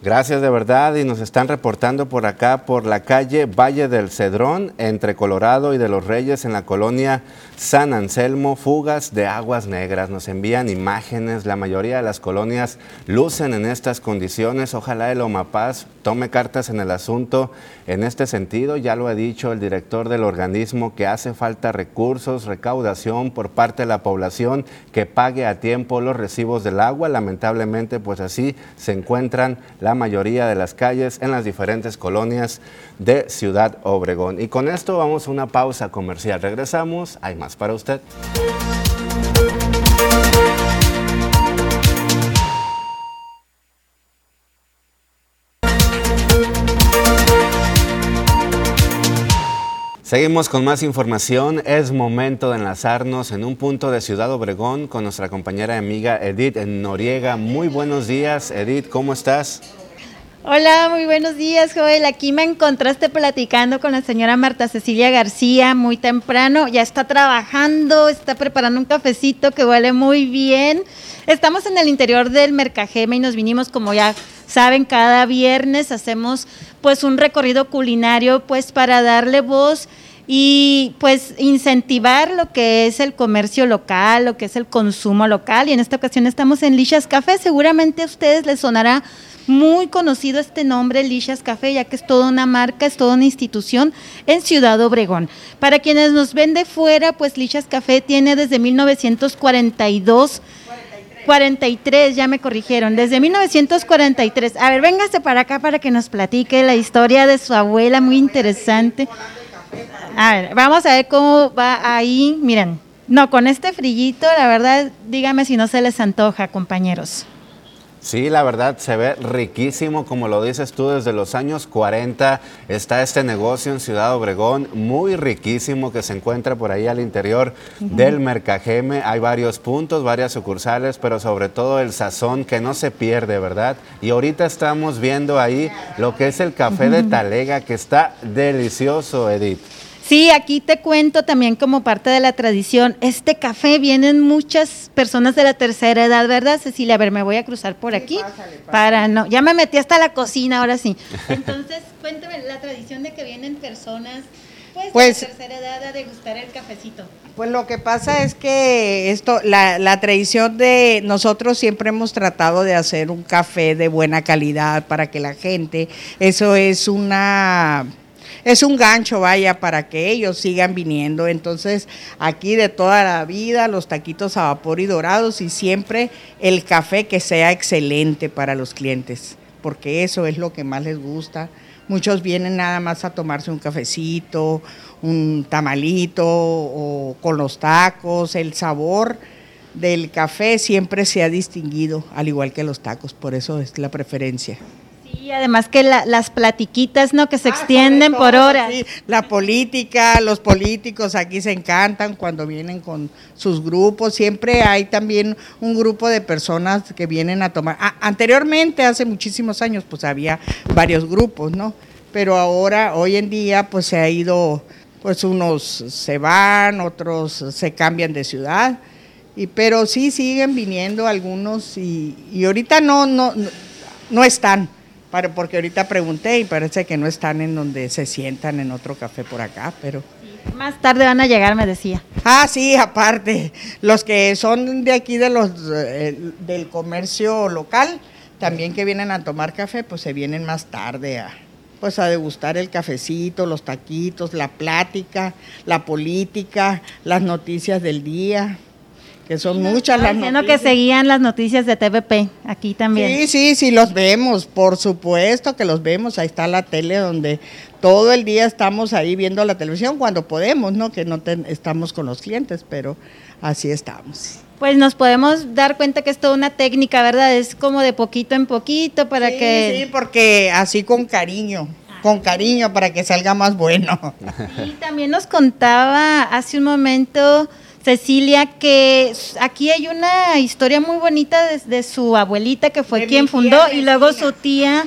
Speaker 2: Gracias de verdad y nos están reportando por acá por la calle Valle del Cedrón entre Colorado y de los Reyes en la colonia San Anselmo, fugas de aguas negras. Nos envían imágenes, la mayoría de las colonias lucen en estas condiciones. Ojalá el Omapaz tome cartas en el asunto en este sentido. Ya lo ha dicho el director del organismo que hace falta recursos, recaudación por parte de la población que pague a tiempo los recibos del agua. Lamentablemente, pues así se encuentran la mayoría de las calles en las diferentes colonias de Ciudad Obregón. Y con esto vamos a una pausa comercial. Regresamos, hay más para usted. Seguimos con más información. Es momento de enlazarnos en un punto de Ciudad Obregón con nuestra compañera y amiga Edith Noriega. Muy buenos días, Edith, ¿cómo estás?
Speaker 13: Hola, muy buenos días, Joel. Aquí me encontraste platicando con la señora Marta Cecilia García muy temprano. Ya está trabajando, está preparando un cafecito que huele muy bien. Estamos en el interior del Mercajeme y nos vinimos, como ya saben, cada viernes hacemos pues un recorrido culinario pues para darle voz y pues incentivar lo que es el comercio local, lo que es el consumo local. Y en esta ocasión estamos en Lishas Café. Seguramente a ustedes les sonará muy conocido este nombre, Lishas Café, ya que es toda una marca, es toda una institución en Ciudad Obregón. Para quienes nos ven de fuera, pues Lishas Café tiene desde 1942. 43, ya me corrigieron, desde 1943. A ver, véngase para acá para que nos platique la historia de su abuela, muy interesante. A ver, vamos a ver cómo va ahí. Miren, no, con este frillito, la verdad, dígame si no se les antoja, compañeros.
Speaker 2: Sí, la verdad se ve riquísimo, como lo dices tú, desde los años 40 está este negocio en Ciudad Obregón, muy riquísimo que se encuentra por ahí al interior del Mercajeme. Hay varios puntos, varias sucursales, pero sobre todo el sazón que no se pierde, ¿verdad? Y ahorita estamos viendo ahí lo que es el café de Talega, que está delicioso, Edith.
Speaker 13: Sí, aquí te cuento también como parte de la tradición, este café vienen muchas personas de la tercera edad, ¿verdad, Cecilia? A ver, me voy a cruzar por aquí para no, ya me metí hasta la cocina, ahora sí. Entonces, <laughs> cuéntame la tradición de que vienen personas pues, de
Speaker 14: Pues-
Speaker 13: la tercera edad a degustar el cafecito.
Speaker 14: Pues lo que pasa es que esto, la, la tradición de nosotros siempre hemos tratado de hacer un café de buena calidad para que la gente, eso es una es un gancho, vaya, para que ellos sigan viniendo. Entonces, aquí de toda la vida, los taquitos a vapor y dorados y siempre el café que sea excelente para los clientes, porque eso es lo que más les gusta. Muchos vienen nada más a tomarse un cafecito, un tamalito o con los tacos. El sabor del café siempre se ha distinguido, al igual que los tacos, por eso es la preferencia.
Speaker 13: Sí, además que la- las platiquitas, ¿no? Que
Speaker 14: Ah,
Speaker 13: se extienden por horas.
Speaker 14: Sí, la política, los políticos aquí se encantan cuando vienen con sus grupos. Siempre hay también un grupo de personas que vienen a tomar. Ah, anteriormente, hace muchísimos años, pues había varios grupos, ¿no? Pero ahora, hoy en día, pues se ha ido, pues unos se van, otros se cambian de ciudad. Y, pero sí siguen viniendo algunos y, y ahorita no, no, no, no están. Para, porque ahorita pregunté y parece que no están en donde se sientan en otro café por acá, pero...
Speaker 13: Más tarde van a llegar, me decía.
Speaker 14: Ah, sí, aparte, los que son de aquí de los eh, del comercio local, también que vienen a tomar café, pues se vienen más tarde a pues a degustar el cafecito, los taquitos, la plática, la política, las noticias del día, que son muchas las
Speaker 13: Diciendo que
Speaker 14: noticias.
Speaker 13: seguían las noticias de TVP, aquí también.
Speaker 14: Sí, sí, sí, los vemos, por supuesto que los vemos. Ahí está la tele donde todo el día estamos ahí viendo la televisión cuando podemos, ¿no? Que no ten- estamos con los clientes, pero así estamos.
Speaker 13: Pues nos podemos dar cuenta que es toda una técnica, ¿verdad? Es como de poquito en poquito para
Speaker 14: Sí,
Speaker 13: que...
Speaker 14: sí, porque así con cariño, con cariño para que salga más bueno.
Speaker 13: Y también nos contaba hace un momento Cecilia que aquí hay una historia muy bonita de, de su abuelita que fue
Speaker 14: De
Speaker 13: quien fundó y luego su tía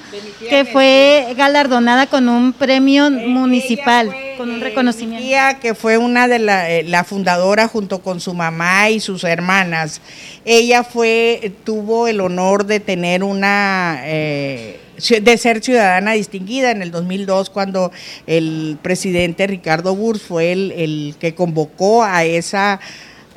Speaker 13: que fue galardonada con un premio municipal, con un reconocimiento.
Speaker 14: tía que fue una de la, eh, la fundadora junto con su mamá y sus hermanas. Ella fue, tuvo el honor de tener una, eh, de ser ciudadana distinguida. En el 2002 cuando el presidente Ricardo Burs fue el, el que convocó a esa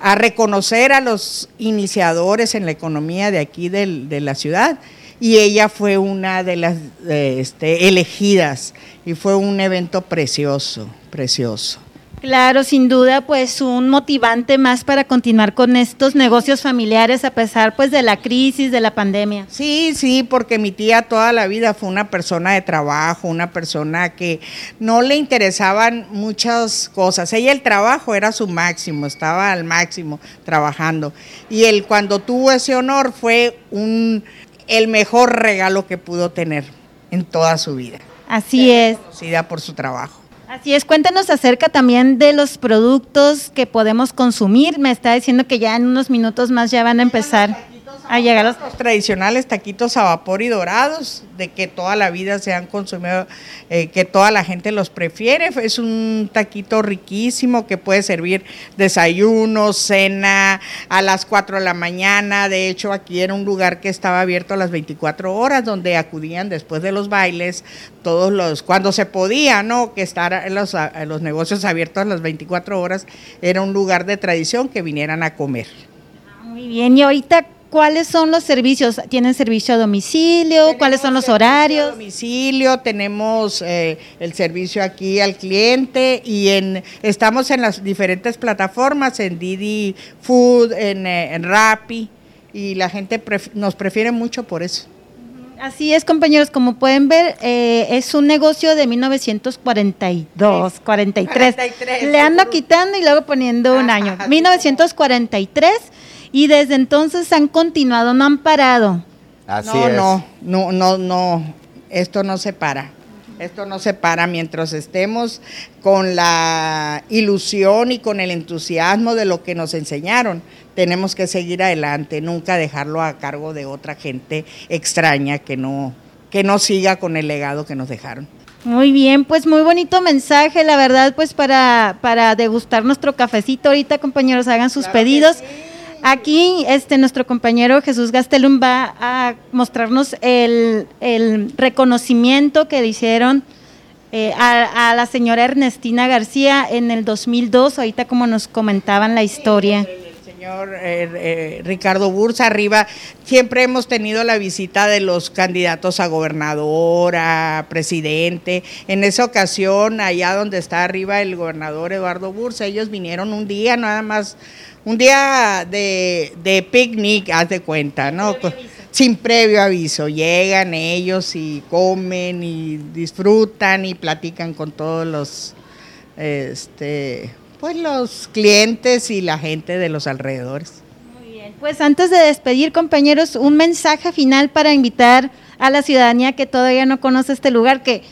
Speaker 14: a reconocer a los iniciadores en la economía de aquí de la ciudad. Y ella fue una de las este, elegidas. Y fue un evento precioso, precioso.
Speaker 13: Claro, sin duda, pues un motivante más para continuar con estos negocios familiares a pesar pues de la crisis, de la pandemia.
Speaker 14: Sí, sí, porque mi tía toda la vida fue una persona de trabajo, una persona que no le interesaban muchas cosas. Ella el trabajo era su máximo, estaba al máximo trabajando. Y él cuando tuvo ese honor fue un el mejor regalo que pudo tener en toda su vida.
Speaker 13: Así es.
Speaker 14: Conocida por su trabajo.
Speaker 13: Así es, cuéntanos acerca también de los productos que podemos consumir. Me está diciendo que ya en unos minutos más ya van a empezar a llegar
Speaker 14: los... tradicionales taquitos a vapor y dorados, de que toda la vida se han consumido, eh, que toda la gente los prefiere. Es un taquito riquísimo que puede servir desayuno, cena, a las 4 de la mañana. De hecho, aquí era un lugar que estaba abierto a las 24 horas, donde acudían después de los bailes, todos los, cuando se podía, ¿no? Que estar los, los negocios abiertos a las 24 horas, era un lugar de tradición que vinieran a comer.
Speaker 13: Muy bien, y ahorita ¿Cuáles son los servicios? ¿Tienen servicio a domicilio? ¿Cuáles son los horarios? A
Speaker 14: domicilio, tenemos eh, el servicio aquí al cliente y en estamos en las diferentes plataformas, en Didi Food, en, eh, en Rappi, y la gente nos prefiere mucho por eso.
Speaker 13: Así es, compañeros, como pueden ver, eh, es un negocio de 1942, 43. 43 Le ando quitando y luego poniendo un año. 1943 y desde entonces han continuado, no han parado.
Speaker 14: Así no, no, no, no, no, esto no se para. Esto no se para mientras estemos con la ilusión y con el entusiasmo de lo que nos enseñaron. Tenemos que seguir adelante, nunca dejarlo a cargo de otra gente extraña que no, que no siga con el legado que nos dejaron.
Speaker 13: Muy bien, pues muy bonito mensaje, la verdad, pues para, para degustar nuestro cafecito ahorita, compañeros, hagan sus pedidos. Aquí este, nuestro compañero Jesús Gastelum va a mostrarnos el, reconocimiento que le hicieron eh, a, la señora Ernestina García en el 2002, ahorita como nos comentaban la historia.
Speaker 14: Señor eh, eh, Ricardo Bursa arriba, siempre hemos tenido la visita de los candidatos a gobernador, a presidente. En esa ocasión, allá donde está arriba el gobernador Eduardo Bursa, ellos vinieron un día nada más un día de, de picnic, haz de cuenta, ¿no? Sin previo aviso. Llegan ellos y comen y disfrutan y platican con todos los, este, pues los clientes y la gente de los alrededores.
Speaker 13: Muy bien. Pues antes de despedir, compañeros, un mensaje final para invitar a la ciudadanía que todavía no conoce este lugar, que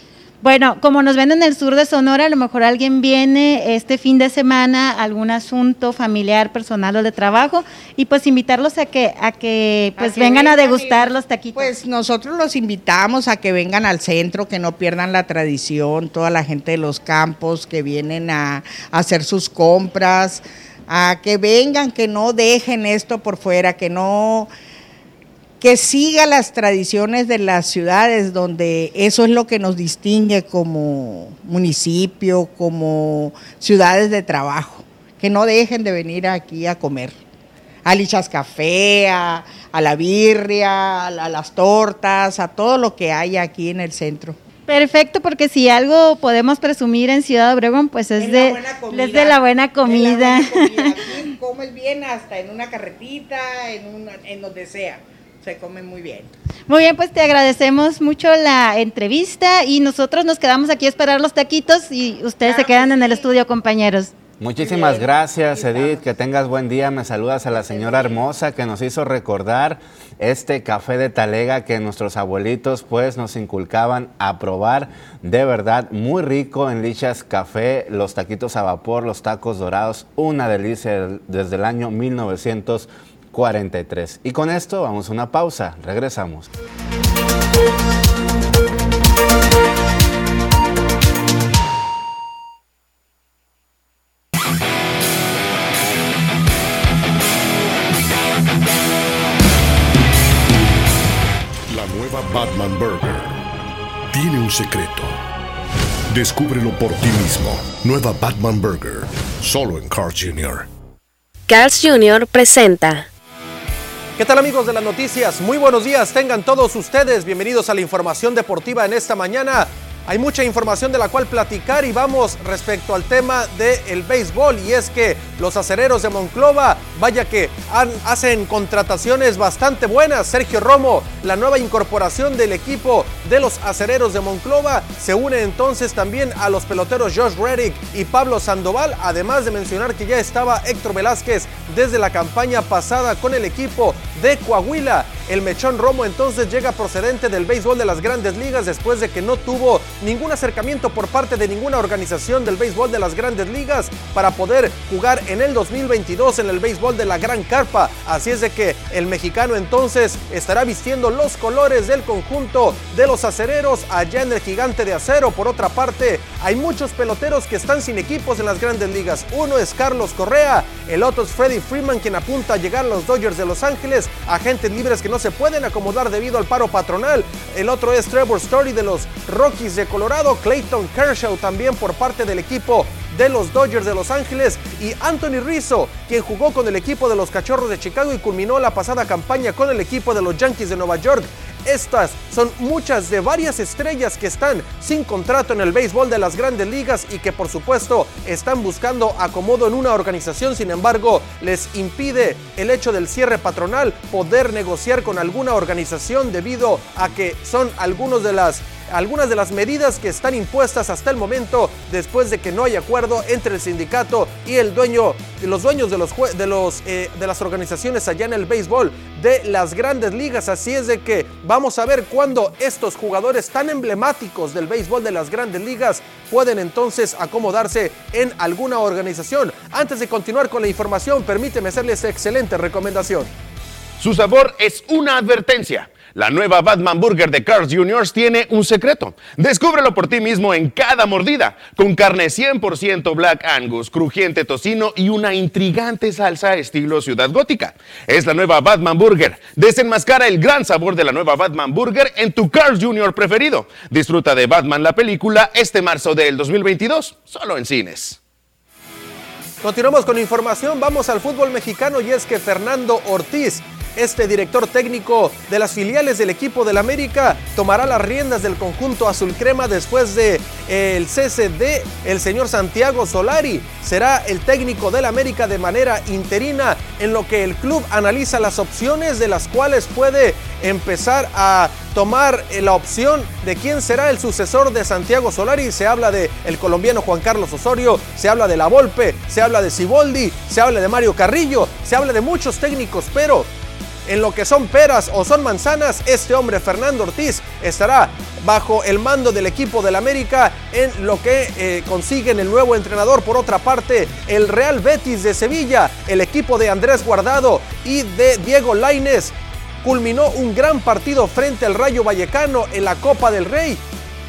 Speaker 13: bueno, como nos ven en el sur de Sonora, a lo mejor alguien viene este fin de semana algún asunto familiar, personal o de trabajo y pues invitarlos a que a que pues vengan, a degustar los taquitos.
Speaker 14: Pues nosotros los invitamos a que vengan al centro, que no pierdan la tradición, toda la gente de los campos que vienen a, a hacer sus compras, a que vengan, que no dejen esto por fuera, que no que siga las tradiciones de las ciudades, donde eso es lo que nos distingue como municipio, como ciudades de trabajo, que no dejen de venir aquí a comer. A Lichas Café, a, la birria, a, las tortas, a todo lo que hay aquí en el centro.
Speaker 13: Perfecto, porque si algo podemos presumir en Ciudad Obregón, pues es, de, es de la buena comida. <laughs>
Speaker 14: Aquí comes bien hasta en una carretita, en, en donde sea se come muy bien.
Speaker 13: Muy bien, pues te agradecemos mucho la entrevista y nosotros nos quedamos aquí a esperar los taquitos y ustedes se quedan en el estudio, compañeros.
Speaker 2: Muchísimas gracias, Edith. Que tengas buen día. Me saludas a la señora hermosa que nos hizo recordar este café de talega que nuestros abuelitos pues nos inculcaban a probar. De verdad, muy rico en Lichas Café, los taquitos a vapor, los tacos dorados, una delicia desde el año 1900. 43. Y con esto vamos a una pausa, regresamos.
Speaker 15: La nueva Batman Burger tiene un secreto. Descúbrelo por ti mismo. Nueva Batman Burger, solo en Carl Jr.
Speaker 16: Carl's Jr. presenta.
Speaker 6: ¿Qué tal amigos de las noticias? Muy buenos días, tengan todos ustedes. Bienvenidos a la información deportiva en esta mañana. Hay mucha información de la cual platicar y vamos respecto al tema del béisbol y es que los acereros de Monclova, vaya que hacen contrataciones bastante buenas. Sergio Romo, la nueva incorporación del equipo de los acereros de Monclova, se une entonces también a los peloteros Josh Reddick y Pablo Sandoval, además de mencionar que ya estaba Héctor Velázquez desde la campaña pasada con el equipo de Coahuila. El Mechón Romo entonces llega procedente del béisbol de las grandes ligas después de que no tuvo ningún acercamiento por parte de ninguna organización del béisbol de las grandes ligas para poder jugar en el 2022 en el béisbol de la Gran Carpa. Así es de que el mexicano entonces estará vistiendo los colores del conjunto de los acereros allá en el gigante de acero. Por otra parte, hay muchos peloteros que están sin equipos en las grandes ligas. Uno es Carlos Correa, el otro es Freddie Freeman quien apunta a llegar a los Dodgers de Los Ángeles, agentes libres que no se pueden acomodar debido al paro patronal. El otro es Trevor Story de los Rockies de Colorado, Clayton Kershaw también por parte del equipo de los Dodgers de Los Ángeles y Anthony Rizzo, quien jugó con el equipo de los Cachorros de Chicago y culminó la pasada campaña con el equipo de los Yankees de Nueva York. Estas son muchas de varias estrellas que están sin contrato en el béisbol de las grandes ligas y que por supuesto están buscando acomodo en una organización, sin embargo les impide el hecho del cierre patronal poder negociar con alguna organización debido a que son algunos de las algunas de las medidas que están impuestas hasta el momento después de que no hay acuerdo entre el sindicato y el dueño, los dueños de, los, de, eh, de las organizaciones allá en el béisbol de las grandes ligas. Así es de que vamos a ver cuándo estos jugadores tan emblemáticos del béisbol de las grandes ligas pueden entonces acomodarse en alguna organización. Antes de continuar con la información, permíteme hacerles excelente recomendación.
Speaker 17: Su sabor es una advertencia. La nueva Batman Burger de Carl's Jr. tiene un secreto. Descúbrelo por ti mismo en cada mordida, con carne 100% Black Angus, crujiente tocino y una intrigante salsa estilo ciudad gótica. Es la nueva Batman Burger. Desenmascara el gran sabor de la nueva Batman Burger en tu Carl's Jr. preferido. Disfruta de Batman la película este marzo del 2022, solo en cines.
Speaker 6: Continuamos con información, vamos al fútbol mexicano y es que Fernando Ortiz este director técnico de las filiales del equipo del América tomará las riendas del conjunto azul crema después de eh, el cese de el señor Santiago Solari. Será el técnico del América de manera interina en lo que el club analiza las opciones de las cuales puede empezar a tomar eh, la opción de quién será el sucesor de Santiago Solari. Se habla de el colombiano Juan Carlos Osorio, se habla de La Volpe, se habla de Siboldi, se habla de Mario Carrillo, se habla de muchos técnicos, pero en lo que son peras o son manzanas, este hombre Fernando Ortiz estará bajo el mando del equipo del América en lo que eh, consiguen el nuevo entrenador. Por otra parte, el Real Betis de Sevilla, el equipo de Andrés Guardado y de Diego Laines culminó un gran partido frente al Rayo Vallecano en la Copa del Rey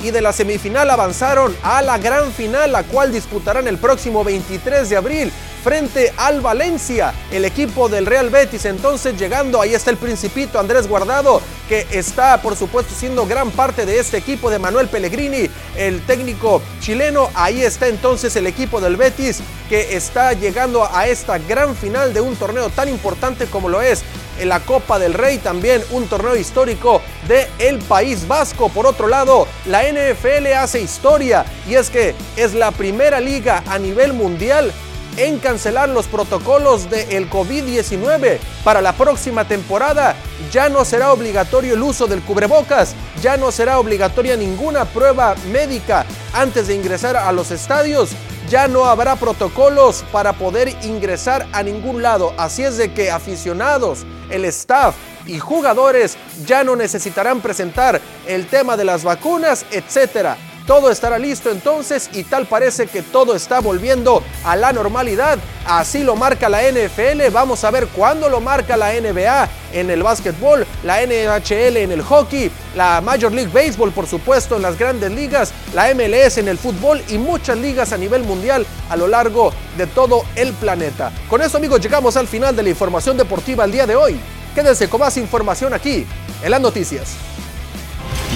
Speaker 6: y de la semifinal avanzaron a la gran final, la cual disputarán el próximo 23 de abril frente al Valencia, el equipo del Real Betis. Entonces llegando, ahí está el principito Andrés Guardado, que está por supuesto siendo gran parte de este equipo de Manuel Pellegrini, el técnico chileno. Ahí está entonces el equipo del Betis que está llegando a esta gran final de un torneo tan importante como lo es en la Copa del Rey, también un torneo histórico de el País Vasco. Por otro lado, la NFL hace historia y es que es la primera liga a nivel mundial en cancelar los protocolos del COVID-19. Para la próxima temporada ya no será obligatorio el uso del cubrebocas, ya no será obligatoria ninguna prueba médica antes de ingresar a los estadios. Ya no habrá protocolos para poder ingresar a ningún lado. Así es de que aficionados, el staff y jugadores ya no necesitarán presentar el tema de las vacunas, etcétera. Todo estará listo entonces y tal parece que todo está volviendo a la normalidad. Así lo marca la NFL. Vamos a ver cuándo lo marca la NBA en el básquetbol, la NHL en el hockey, la Major League Baseball por supuesto en las grandes ligas, la MLS en el fútbol y muchas ligas a nivel mundial a lo largo de todo el planeta. Con eso amigos llegamos al final de la información deportiva el día de hoy. Quédense con más información aquí en las noticias.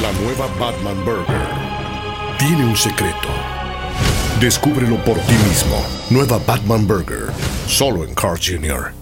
Speaker 15: La nueva Batman Burger tiene un secreto. Descúbrelo por ti mismo. Nueva Batman Burger, solo en Carl Jr.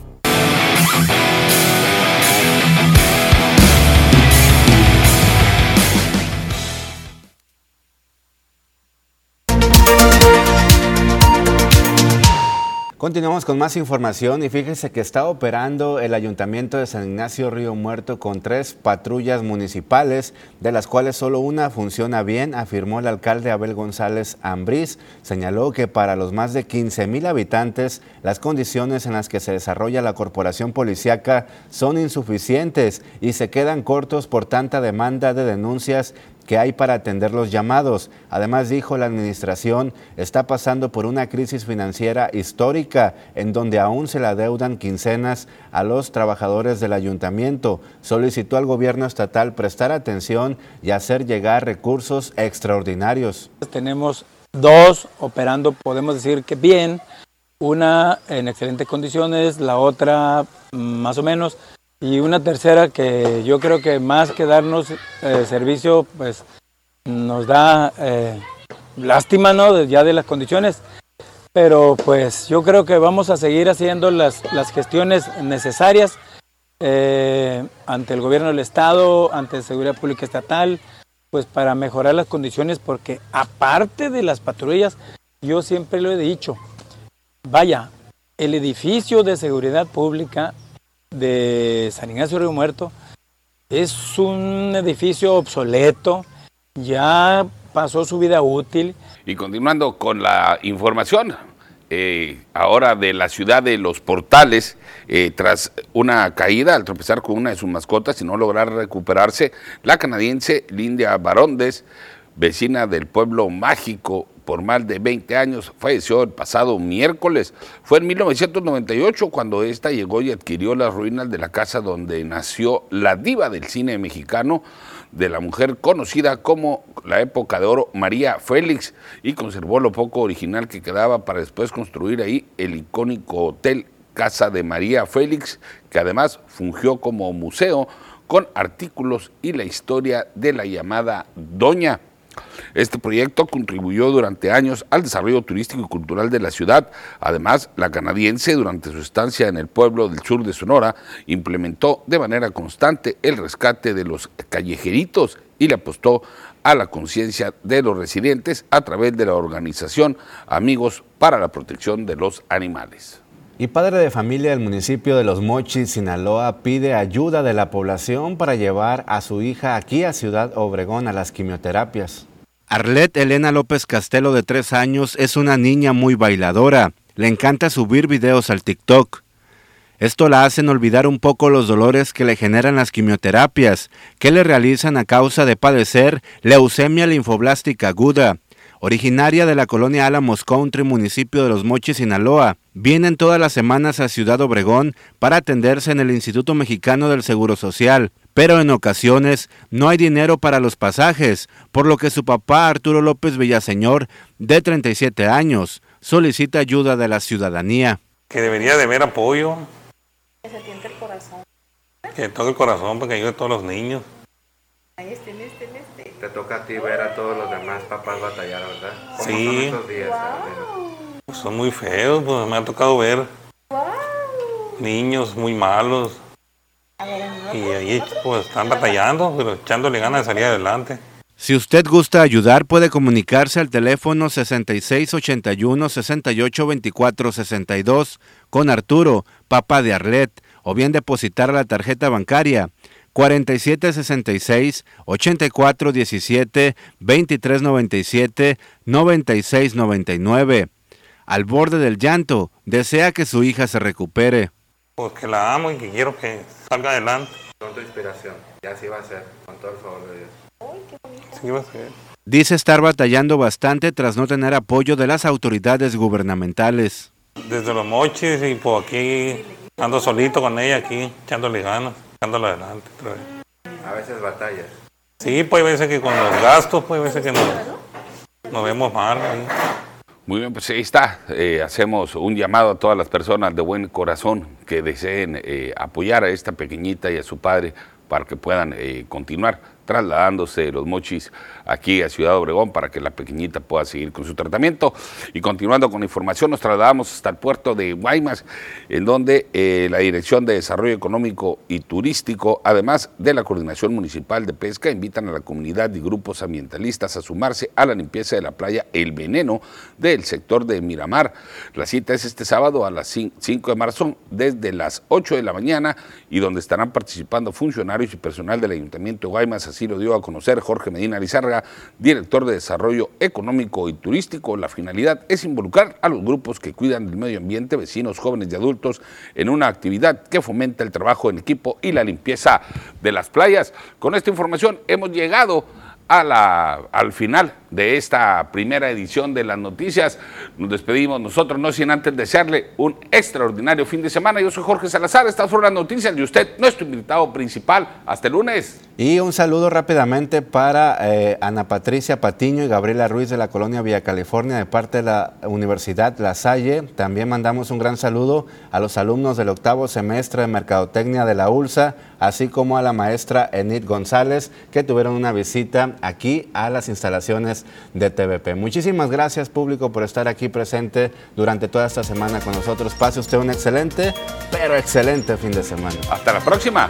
Speaker 2: Continuamos con más información y fíjese que está operando el Ayuntamiento de San Ignacio Río Muerto con tres patrullas municipales, de las cuales solo una funciona bien, afirmó el alcalde Abel González Ambrís. Señaló que para los más de 15 mil habitantes, las condiciones en las que se desarrolla la corporación policiaca son insuficientes y se quedan cortos por tanta demanda de denuncias que hay para atender los llamados. Además, dijo, la administración está pasando por una crisis financiera histórica en donde aún se le adeudan quincenas a los trabajadores del ayuntamiento. Solicitó al gobierno estatal prestar atención y hacer llegar recursos extraordinarios.
Speaker 18: Tenemos dos operando, podemos decir que bien, una en excelentes condiciones, la otra más o menos, y una tercera que yo creo que más que darnos eh, servicio, pues nos da eh, lástima, ¿no? Ya de las condiciones. Pero pues yo creo que vamos a seguir haciendo las, las gestiones necesarias eh, ante el gobierno del Estado, ante Seguridad Pública Estatal, pues para mejorar las condiciones, porque aparte de las patrullas, yo siempre lo he dicho, vaya, el edificio de seguridad pública de San Ignacio Río Muerto es un edificio obsoleto, ya pasó su vida útil.
Speaker 1: Y continuando con la información, eh, ahora de la ciudad de Los Portales, eh, tras una caída al tropezar con una de sus mascotas y no lograr recuperarse, la canadiense Lindia Barondes, vecina del pueblo mágico por más de 20 años, falleció el pasado miércoles. Fue en 1998 cuando esta llegó y adquirió las ruinas de la casa donde nació la diva del cine mexicano, de la mujer conocida como la época de oro María Félix, y conservó lo poco original que quedaba para después construir ahí el icónico hotel Casa de María Félix, que además fungió como museo con artículos y la historia de la llamada Doña. Este proyecto contribuyó durante años al desarrollo turístico y cultural de la ciudad. Además, la canadiense, durante su estancia en el pueblo del sur de Sonora, implementó de manera constante el rescate de los callejeritos y le apostó a la conciencia de los residentes a través de la organización Amigos para la Protección de los Animales.
Speaker 2: Y padre de familia del municipio de Los Mochis, Sinaloa, pide ayuda de la población para llevar a su hija aquí a Ciudad Obregón a las quimioterapias. Arlet Elena López Castelo, de tres años, es una niña muy bailadora. Le encanta subir videos al TikTok. Esto la hacen olvidar un poco los dolores que le generan las quimioterapias, que le realizan a causa de padecer leucemia linfoblástica aguda. Originaria de la colonia Álamos Country, municipio de Los Mochis, Sinaloa, vienen todas las semanas a Ciudad Obregón para atenderse en el Instituto Mexicano del Seguro Social pero en ocasiones no hay dinero para los pasajes, por lo que su papá Arturo López Villaseñor, de 37 años, solicita ayuda de la ciudadanía.
Speaker 19: Que debería de haber apoyo. Que se tiente el corazón. Que todo el corazón para que ayude a todos los niños.
Speaker 2: Ahí este, este, este. Te toca a ti ver a todos los demás papás batallar, ¿verdad?
Speaker 19: ¿Cómo sí. Son, estos días, son muy feos, pues me ha tocado ver niños muy malos, y ahí pues están batallando, pero echándole ganas de salir adelante.
Speaker 2: Si usted gusta ayudar, puede comunicarse al teléfono 6681-682462 con Arturo, papá de Arlet, o bien depositar la tarjeta bancaria 4766-8417-2397-9699. Al borde del llanto, desea que su hija se recupere.
Speaker 19: Pues que la amo y que quiero que salga adelante.
Speaker 2: Con tu inspiración, y así va a ser, con todo el favor de Dios.
Speaker 19: Sí va a ser.
Speaker 2: Dice estar batallando bastante tras no tener apoyo de las autoridades gubernamentales.
Speaker 19: Desde los mochis y por aquí ando solito con ella aquí, echándole ganas, echándole adelante.
Speaker 2: A veces batallas.
Speaker 19: Sí, pues hay veces que con los gastos, pues hay veces que nos, nos vemos mal. Ahí.
Speaker 1: Muy bien, pues ahí está. Eh, hacemos un llamado a todas las personas de buen corazón que deseen eh, apoyar a esta pequeñita y a su padre para que puedan eh, continuar trasladándose los mochis aquí a Ciudad Obregón para que la pequeñita pueda seguir con su tratamiento. Y continuando con la información, nos trasladamos hasta el puerto de Guaymas, en donde eh, la Dirección de Desarrollo Económico y Turístico, además de la Coordinación Municipal de Pesca, invitan a la comunidad y grupos ambientalistas a sumarse a la limpieza de la playa El Veneno del sector de Miramar. La cita es este sábado a las 5 de marzo desde las 8 de la mañana y donde estarán participando funcionarios y personal del Ayuntamiento de Guaymas, así lo dio a conocer Jorge Medina Director de Desarrollo Económico y Turístico. La finalidad es involucrar a los grupos que cuidan del medio ambiente, vecinos, jóvenes y adultos, en una actividad que fomenta el trabajo en equipo y la limpieza de las playas. Con esta información hemos llegado a la, al final de esta primera edición de las noticias. Nos despedimos nosotros, no sin antes desearle un extraordinario fin de semana. Yo soy Jorge Salazar, estas fueron las noticias y usted, nuestro invitado principal. Hasta el lunes.
Speaker 2: Y un saludo rápidamente para eh, Ana Patricia Patiño y Gabriela Ruiz de la colonia Villa California de parte de la Universidad La Salle. También mandamos un gran saludo a los alumnos del octavo semestre de Mercadotecnia de la ULSA, así como a la maestra Enid González, que tuvieron una visita aquí a las instalaciones de TVP. Muchísimas gracias público por estar aquí presente durante toda esta semana con nosotros. Pase usted un excelente, pero excelente fin de semana.
Speaker 1: Hasta la próxima.